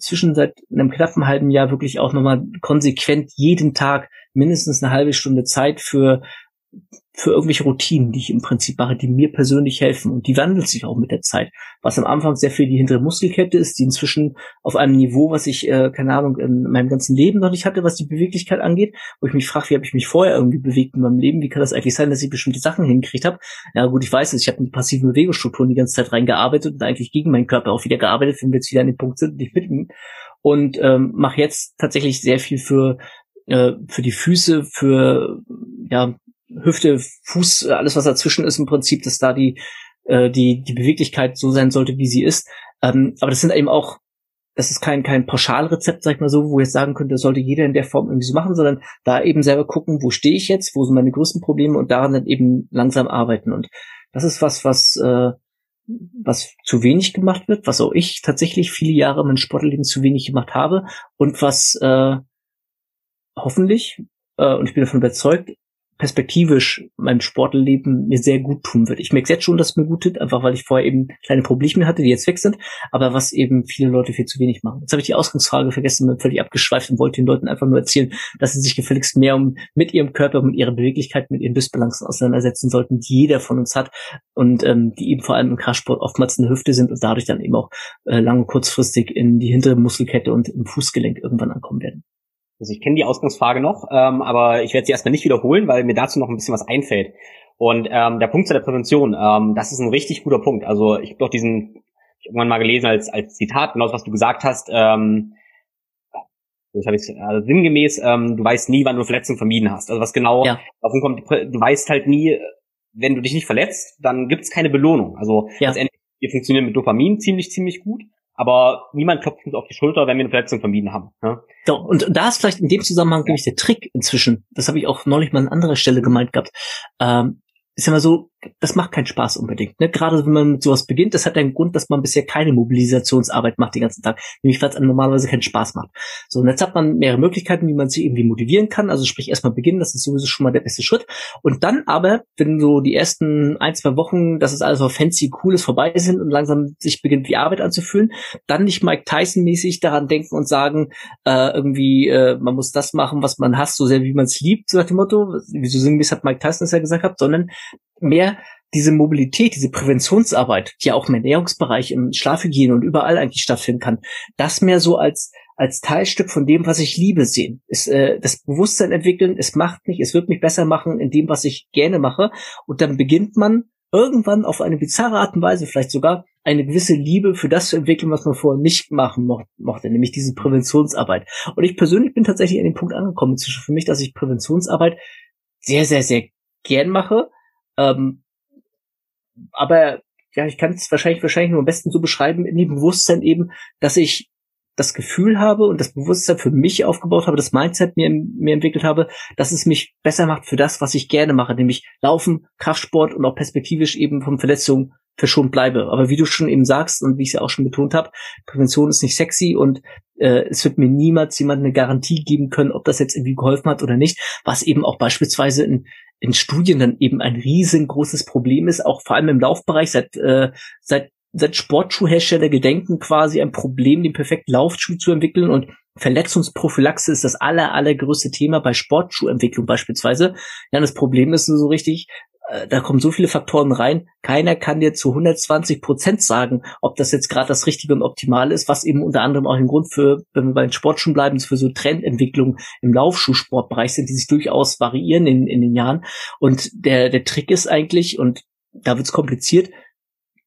zwischen seit einem knappen halben Jahr wirklich auch nochmal konsequent jeden Tag mindestens eine halbe Stunde Zeit für für irgendwelche Routinen, die ich im Prinzip mache, die mir persönlich helfen. Und die wandelt sich auch mit der Zeit. Was am Anfang sehr viel die hintere Muskelkette ist, die inzwischen auf einem Niveau, was ich, äh, keine Ahnung, in meinem ganzen Leben noch nicht hatte, was die Beweglichkeit angeht, wo ich mich frage, wie habe ich mich vorher irgendwie bewegt in meinem Leben? Wie kann das eigentlich sein, dass ich bestimmte Sachen hingekriegt habe? Ja gut, ich weiß es, ich habe in die passiven Bewegungsstrukturen die ganze Zeit reingearbeitet und eigentlich gegen meinen Körper auch wieder gearbeitet, wenn wir jetzt wieder an den Punkt sind, nicht mit ihm. Und ähm, mache jetzt tatsächlich sehr viel für äh, für die Füße, für ja Hüfte, Fuß, alles was dazwischen ist im Prinzip, dass da die äh, die die Beweglichkeit so sein sollte, wie sie ist. Ähm, aber das sind eben auch das ist kein kein Pauschalrezept, sag ich mal so, wo ich sagen könnte, sollte jeder in der Form irgendwie so machen, sondern da eben selber gucken, wo stehe ich jetzt, wo sind meine größten Probleme und daran dann eben langsam arbeiten. Und das ist was, was äh, was zu wenig gemacht wird, was auch ich tatsächlich viele Jahre mein Sportleben zu wenig gemacht habe und was äh, hoffentlich äh, und ich bin davon überzeugt perspektivisch mein Sportleben mir sehr gut tun wird. Ich merke jetzt schon, dass es mir gut tut, einfach weil ich vorher eben kleine Probleme hatte, die jetzt weg sind, aber was eben viele Leute viel zu wenig machen. Jetzt habe ich die Ausgangsfrage vergessen, bin völlig abgeschweift und wollte den Leuten einfach nur erzählen, dass sie sich gefälligst mehr um mit ihrem Körper, mit ihrer Beweglichkeit, mit ihren Dysbalancen auseinandersetzen sollten, die jeder von uns hat und ähm, die eben vor allem im Kraftsport oftmals in der Hüfte sind und dadurch dann eben auch äh, lang und kurzfristig in die hintere Muskelkette und im Fußgelenk irgendwann ankommen werden. Also ich kenne die Ausgangsfrage noch, ähm, aber ich werde sie erstmal nicht wiederholen, weil mir dazu noch ein bisschen was einfällt. Und ähm, der Punkt zu der Prävention, ähm, das ist ein richtig guter Punkt. Also ich habe doch diesen ich irgendwann mal gelesen als als Zitat, genau das, was du gesagt hast. Ähm, das habe ich also sinngemäß, ähm, du weißt nie, wann du Verletzung vermieden hast. Also was genau ja. davon kommt, du weißt halt nie, wenn du dich nicht verletzt, dann gibt es keine Belohnung. Also ja. letztendlich, wir funktionieren mit Dopamin ziemlich, ziemlich gut aber niemand klopft uns auf die Schulter, wenn wir eine Verletzung vermieden haben. Ja? So, und da ist vielleicht in dem Zusammenhang nämlich der Trick inzwischen, das habe ich auch neulich mal an anderer Stelle gemeint gehabt, ähm, ist ja mal so, das macht keinen Spaß unbedingt. Ne? Gerade wenn man mit sowas beginnt, das hat einen Grund, dass man bisher keine Mobilisationsarbeit macht den ganzen Tag, nämlich weil es einem normalerweise keinen Spaß macht. So, und jetzt hat man mehrere Möglichkeiten, wie man sich irgendwie motivieren kann. Also sprich erstmal beginnen, das ist sowieso schon mal der beste Schritt. Und dann aber, wenn so die ersten ein, zwei Wochen, dass es alles so fancy, cool ist, vorbei sind und langsam sich beginnt, wie Arbeit anzufühlen, dann nicht Mike Tyson-mäßig daran denken und sagen, äh, irgendwie, äh, man muss das machen, was man hasst, so sehr wie man es liebt, so nach dem Motto, wieso sinngemäß hat Mike Tyson das ja gesagt hat, sondern mehr diese Mobilität, diese Präventionsarbeit, die ja auch im Ernährungsbereich, im Schlafhygiene und überall eigentlich stattfinden kann, das mehr so als als Teilstück von dem, was ich liebe, sehen. Ist, äh, das Bewusstsein entwickeln, es macht mich, es wird mich besser machen in dem, was ich gerne mache. Und dann beginnt man irgendwann auf eine bizarre Art und Weise vielleicht sogar eine gewisse Liebe für das zu entwickeln, was man vorher nicht machen mo mochte, nämlich diese Präventionsarbeit. Und ich persönlich bin tatsächlich an den Punkt angekommen, zwischen für mich, dass ich Präventionsarbeit sehr, sehr, sehr gern mache. Ähm, aber ja, ich kann es wahrscheinlich, wahrscheinlich nur am besten so beschreiben, in dem Bewusstsein eben, dass ich das Gefühl habe und das Bewusstsein für mich aufgebaut habe, das Mindset mir, mir entwickelt habe, dass es mich besser macht für das, was ich gerne mache, nämlich Laufen, Kraftsport und auch perspektivisch eben von Verletzungen verschont bleibe. Aber wie du schon eben sagst und wie ich es ja auch schon betont habe, Prävention ist nicht sexy und äh, es wird mir niemals jemand eine Garantie geben können, ob das jetzt irgendwie geholfen hat oder nicht, was eben auch beispielsweise in, in Studien dann eben ein riesengroßes Problem ist, auch vor allem im Laufbereich seit, äh, seit seit Sportschuhhersteller gedenken quasi ein Problem, den perfekten Laufschuh zu entwickeln und Verletzungsprophylaxe ist das aller, allergrößte Thema bei Sportschuhentwicklung beispielsweise. Ja, das Problem ist so richtig, da kommen so viele Faktoren rein. Keiner kann dir zu 120 Prozent sagen, ob das jetzt gerade das Richtige und Optimale ist, was eben unter anderem auch ein Grund für, wenn wir bei den Sportschuhen bleiben, für so Trendentwicklungen im Laufschuhsportbereich sind, die sich durchaus variieren in, in den Jahren. Und der, der Trick ist eigentlich, und da wird's kompliziert,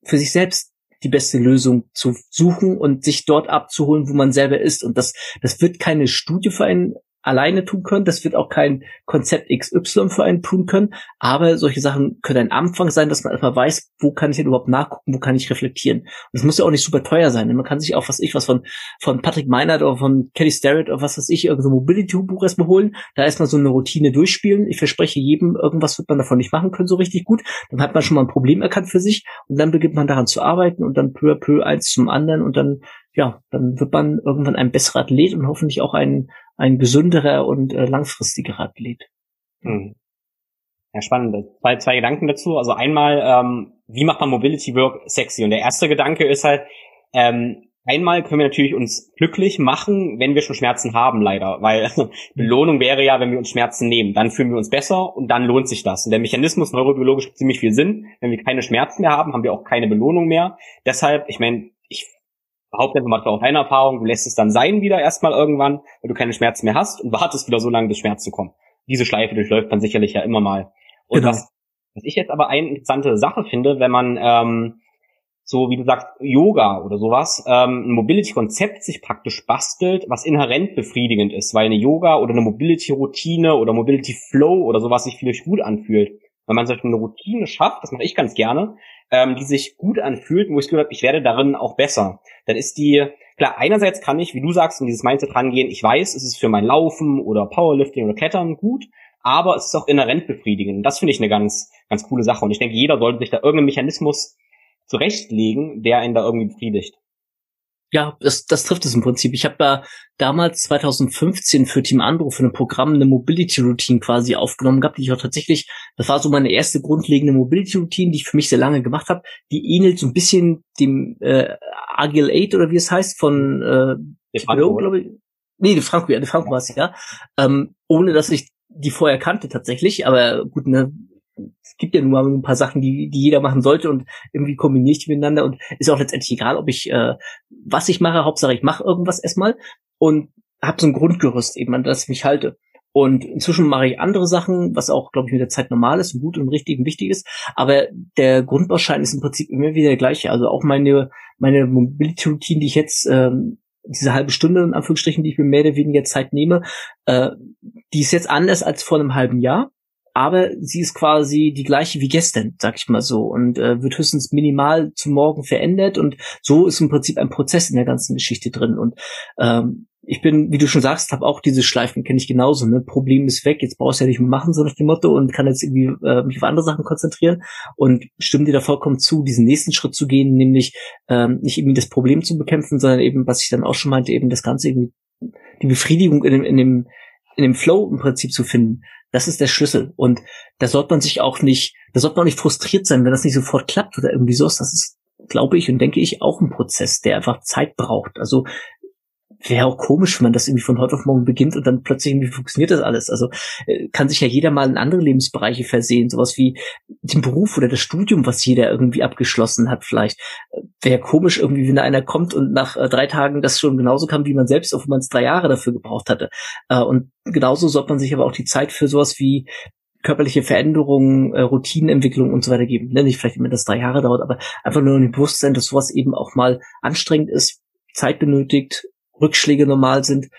für sich selbst die beste Lösung zu suchen und sich dort abzuholen, wo man selber ist. Und das, das wird keine Studie für einen alleine tun können. Das wird auch kein Konzept XY für einen tun können. Aber solche Sachen können ein Anfang sein, dass man einfach weiß, wo kann ich denn überhaupt nachgucken, wo kann ich reflektieren. Und das muss ja auch nicht super teuer sein. Man kann sich auch, was ich, was von, von Patrick Meinert oder von Kelly Starrett oder was weiß ich, irgendein so Mobility-Buch erstmal holen. Da erstmal so eine Routine durchspielen. Ich verspreche jedem, irgendwas wird man davon nicht machen können, so richtig gut. Dann hat man schon mal ein Problem erkannt für sich und dann beginnt man daran zu arbeiten und dann peu à peu eins zum anderen und dann ja, dann wird man irgendwann ein besserer Athlet und hoffentlich auch ein, ein gesünderer und äh, langfristigerer Athlet. Hm. Ja, spannend. Zwei, zwei Gedanken dazu. Also einmal, ähm, wie macht man Mobility Work sexy? Und der erste Gedanke ist halt, ähm, einmal können wir natürlich uns glücklich machen, wenn wir schon Schmerzen haben, leider. Weil Belohnung wäre ja, wenn wir uns Schmerzen nehmen. Dann fühlen wir uns besser und dann lohnt sich das. Und der Mechanismus neurobiologisch ziemlich viel Sinn. Wenn wir keine Schmerzen mehr haben, haben wir auch keine Belohnung mehr. Deshalb, ich meine, ich behaupte jetzt mal auch deine Erfahrung, du lässt es dann sein wieder erstmal irgendwann, weil du keine Schmerzen mehr hast und wartest wieder so lange, bis Schmerzen kommen. Diese Schleife durchläuft man sicherlich ja immer mal. Und genau. was, was ich jetzt aber eine interessante Sache finde, wenn man ähm, so, wie du sagst, Yoga oder sowas, ähm, ein Mobility-Konzept sich praktisch bastelt, was inhärent befriedigend ist, weil eine Yoga oder eine Mobility-Routine oder Mobility-Flow oder sowas sich vielleicht gut anfühlt. Wenn man solche eine Routine schafft, das mache ich ganz gerne, ähm, die sich gut anfühlt, wo ich das ich werde darin auch besser. Dann ist die, klar, einerseits kann ich, wie du sagst, in dieses Mindset rangehen, ich weiß, es ist für mein Laufen oder Powerlifting oder Klettern gut, aber es ist auch inhärent befriedigend. Und das finde ich eine ganz, ganz coole Sache. Und ich denke, jeder sollte sich da irgendeinen Mechanismus zurechtlegen, der ihn da irgendwie befriedigt. Ja, das, das trifft es im Prinzip. Ich habe da damals 2015 für Team Andro für ein Programm eine Mobility Routine quasi aufgenommen gehabt, die ich auch tatsächlich, das war so meine erste grundlegende Mobility Routine, die ich für mich sehr lange gemacht habe. Die ähnelt so ein bisschen dem äh, Agile 8 oder wie es heißt von äh, Franco, glaube ich. Nee, die Franco, ja, Franco war es ja. Ähm, ohne dass ich die vorher kannte tatsächlich, aber gut, ne, es gibt ja nun mal ein paar Sachen, die, die jeder machen sollte und irgendwie kombiniere ich die miteinander und ist auch letztendlich egal, ob ich, äh, was ich mache, Hauptsache ich mache irgendwas erstmal und habe so ein Grundgerüst eben, an das ich mich halte. Und inzwischen mache ich andere Sachen, was auch, glaube ich, mit der Zeit normal ist und gut und richtig und wichtig ist. Aber der Grundbaustein ist im Prinzip immer wieder der gleiche. Also auch meine, meine Mobility-Routine, die ich jetzt, ähm, diese halbe Stunde in Anführungsstrichen, die ich mir mehr oder weniger Zeit nehme, äh, die ist jetzt anders als vor einem halben Jahr aber sie ist quasi die gleiche wie gestern, sag ich mal so, und äh, wird höchstens minimal zum Morgen verändert und so ist im Prinzip ein Prozess in der ganzen Geschichte drin und ähm, ich bin, wie du schon sagst, habe auch diese Schleifen, kenne ich genauso. Ne? Problem ist weg, jetzt brauchst du ja nicht mehr machen, so nach dem Motto, und kann jetzt irgendwie äh, mich auf andere Sachen konzentrieren. Und stimme dir da vollkommen zu, diesen nächsten Schritt zu gehen, nämlich ähm, nicht irgendwie das Problem zu bekämpfen, sondern eben, was ich dann auch schon meinte, eben das Ganze irgendwie, die Befriedigung in dem, in dem, in dem Flow im Prinzip zu finden. Das ist der Schlüssel. Und da sollte man sich auch nicht, da sollte man auch nicht frustriert sein, wenn das nicht sofort klappt oder irgendwie so ist. Das ist, glaube ich und denke ich, auch ein Prozess, der einfach Zeit braucht. Also wäre auch komisch, wenn man das irgendwie von heute auf morgen beginnt und dann plötzlich irgendwie funktioniert das alles. Also äh, kann sich ja jeder mal in andere Lebensbereiche versehen, sowas wie den Beruf oder das Studium, was jeder irgendwie abgeschlossen hat vielleicht. Äh, wäre komisch irgendwie, wenn da einer kommt und nach äh, drei Tagen das schon genauso kann, wie man selbst, obwohl man es drei Jahre dafür gebraucht hatte. Äh, und genauso sollte man sich aber auch die Zeit für sowas wie körperliche Veränderungen, äh, Routinenentwicklung und so weiter geben. Ne? Nicht vielleicht immer das drei Jahre dauert, aber einfach nur ein Bewusstsein, dass sowas eben auch mal anstrengend ist, Zeit benötigt, Rückschläge normal sind,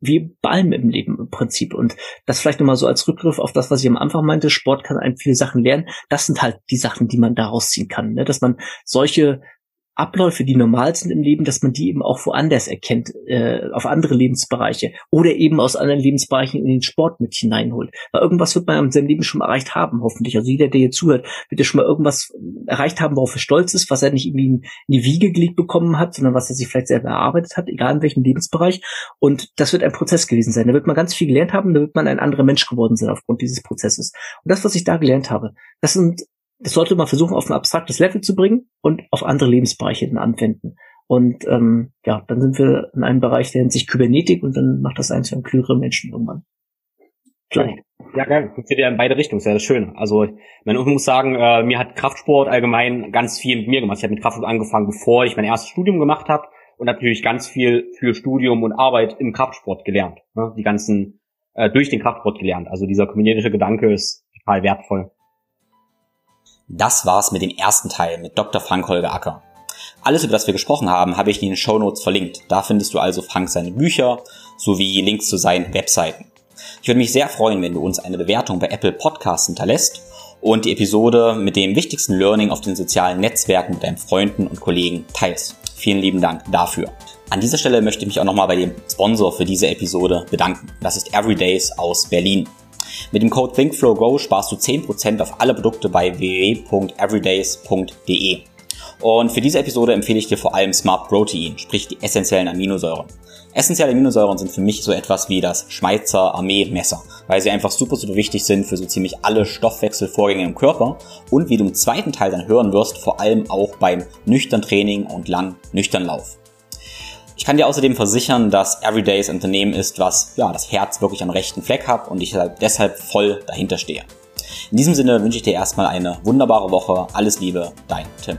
wie bei allem im Leben im Prinzip. Und das vielleicht nochmal so als Rückgriff auf das, was ich am Anfang meinte, Sport kann einem viele Sachen lernen. Das sind halt die Sachen, die man daraus ziehen kann. Ne? Dass man solche Abläufe, die normal sind im Leben, dass man die eben auch woanders erkennt, äh, auf andere Lebensbereiche oder eben aus anderen Lebensbereichen in den Sport mit hineinholt. Weil irgendwas wird man in seinem Leben schon erreicht haben, hoffentlich. Also jeder, der hier zuhört, wird ja schon mal irgendwas erreicht haben, worauf er stolz ist, was er nicht irgendwie in die Wiege gelegt bekommen hat, sondern was er sich vielleicht selber erarbeitet hat, egal in welchem Lebensbereich. Und das wird ein Prozess gewesen sein. Da wird man ganz viel gelernt haben, da wird man ein anderer Mensch geworden sein aufgrund dieses Prozesses. Und das, was ich da gelernt habe, das sind das sollte man versuchen, auf ein abstraktes Level zu bringen und auf andere Lebensbereiche dann anwenden. Und ähm, ja, dann sind wir in einem Bereich, der nennt sich Kybernetik und dann macht das eins für einen klügeren Menschen irgendwann. Vielleicht. Ja, geil. Funktioniert ja in beide Richtungen, sehr schön. Also, ich muss sagen, äh, mir hat Kraftsport allgemein ganz viel mit mir gemacht. Ich habe mit Kraftsport angefangen, bevor ich mein erstes Studium gemacht habe und natürlich ganz viel für Studium und Arbeit im Kraftsport gelernt. Ne? Die ganzen, äh, durch den Kraftsport gelernt. Also dieser kombinierische Gedanke ist total wertvoll. Das war's mit dem ersten Teil mit Dr. Frank Holger Acker. Alles, über das wir gesprochen haben, habe ich in den Show Notes verlinkt. Da findest du also Frank seine Bücher sowie Links zu seinen Webseiten. Ich würde mich sehr freuen, wenn du uns eine Bewertung bei Apple Podcasts hinterlässt und die Episode mit dem wichtigsten Learning auf den sozialen Netzwerken mit deinen Freunden und Kollegen teilst. Vielen lieben Dank dafür. An dieser Stelle möchte ich mich auch nochmal bei dem Sponsor für diese Episode bedanken. Das ist Everydays aus Berlin. Mit dem Code ThinkFlowGo sparst du 10% auf alle Produkte bei www.everydays.de. Und für diese Episode empfehle ich dir vor allem Smart Protein, sprich die essentiellen Aminosäuren. Essentielle Aminosäuren sind für mich so etwas wie das Schweizer Armeemesser, weil sie einfach super, super wichtig sind für so ziemlich alle Stoffwechselvorgänge im Körper und wie du im zweiten Teil dann hören wirst, vor allem auch beim nüchtern Training und lang nüchtern Lauf. Ich kann dir außerdem versichern, dass Everydays Unternehmen ist, was ja das Herz wirklich am rechten Fleck hat und ich deshalb voll dahinter stehe. In diesem Sinne wünsche ich dir erstmal eine wunderbare Woche. Alles Liebe, dein Tim.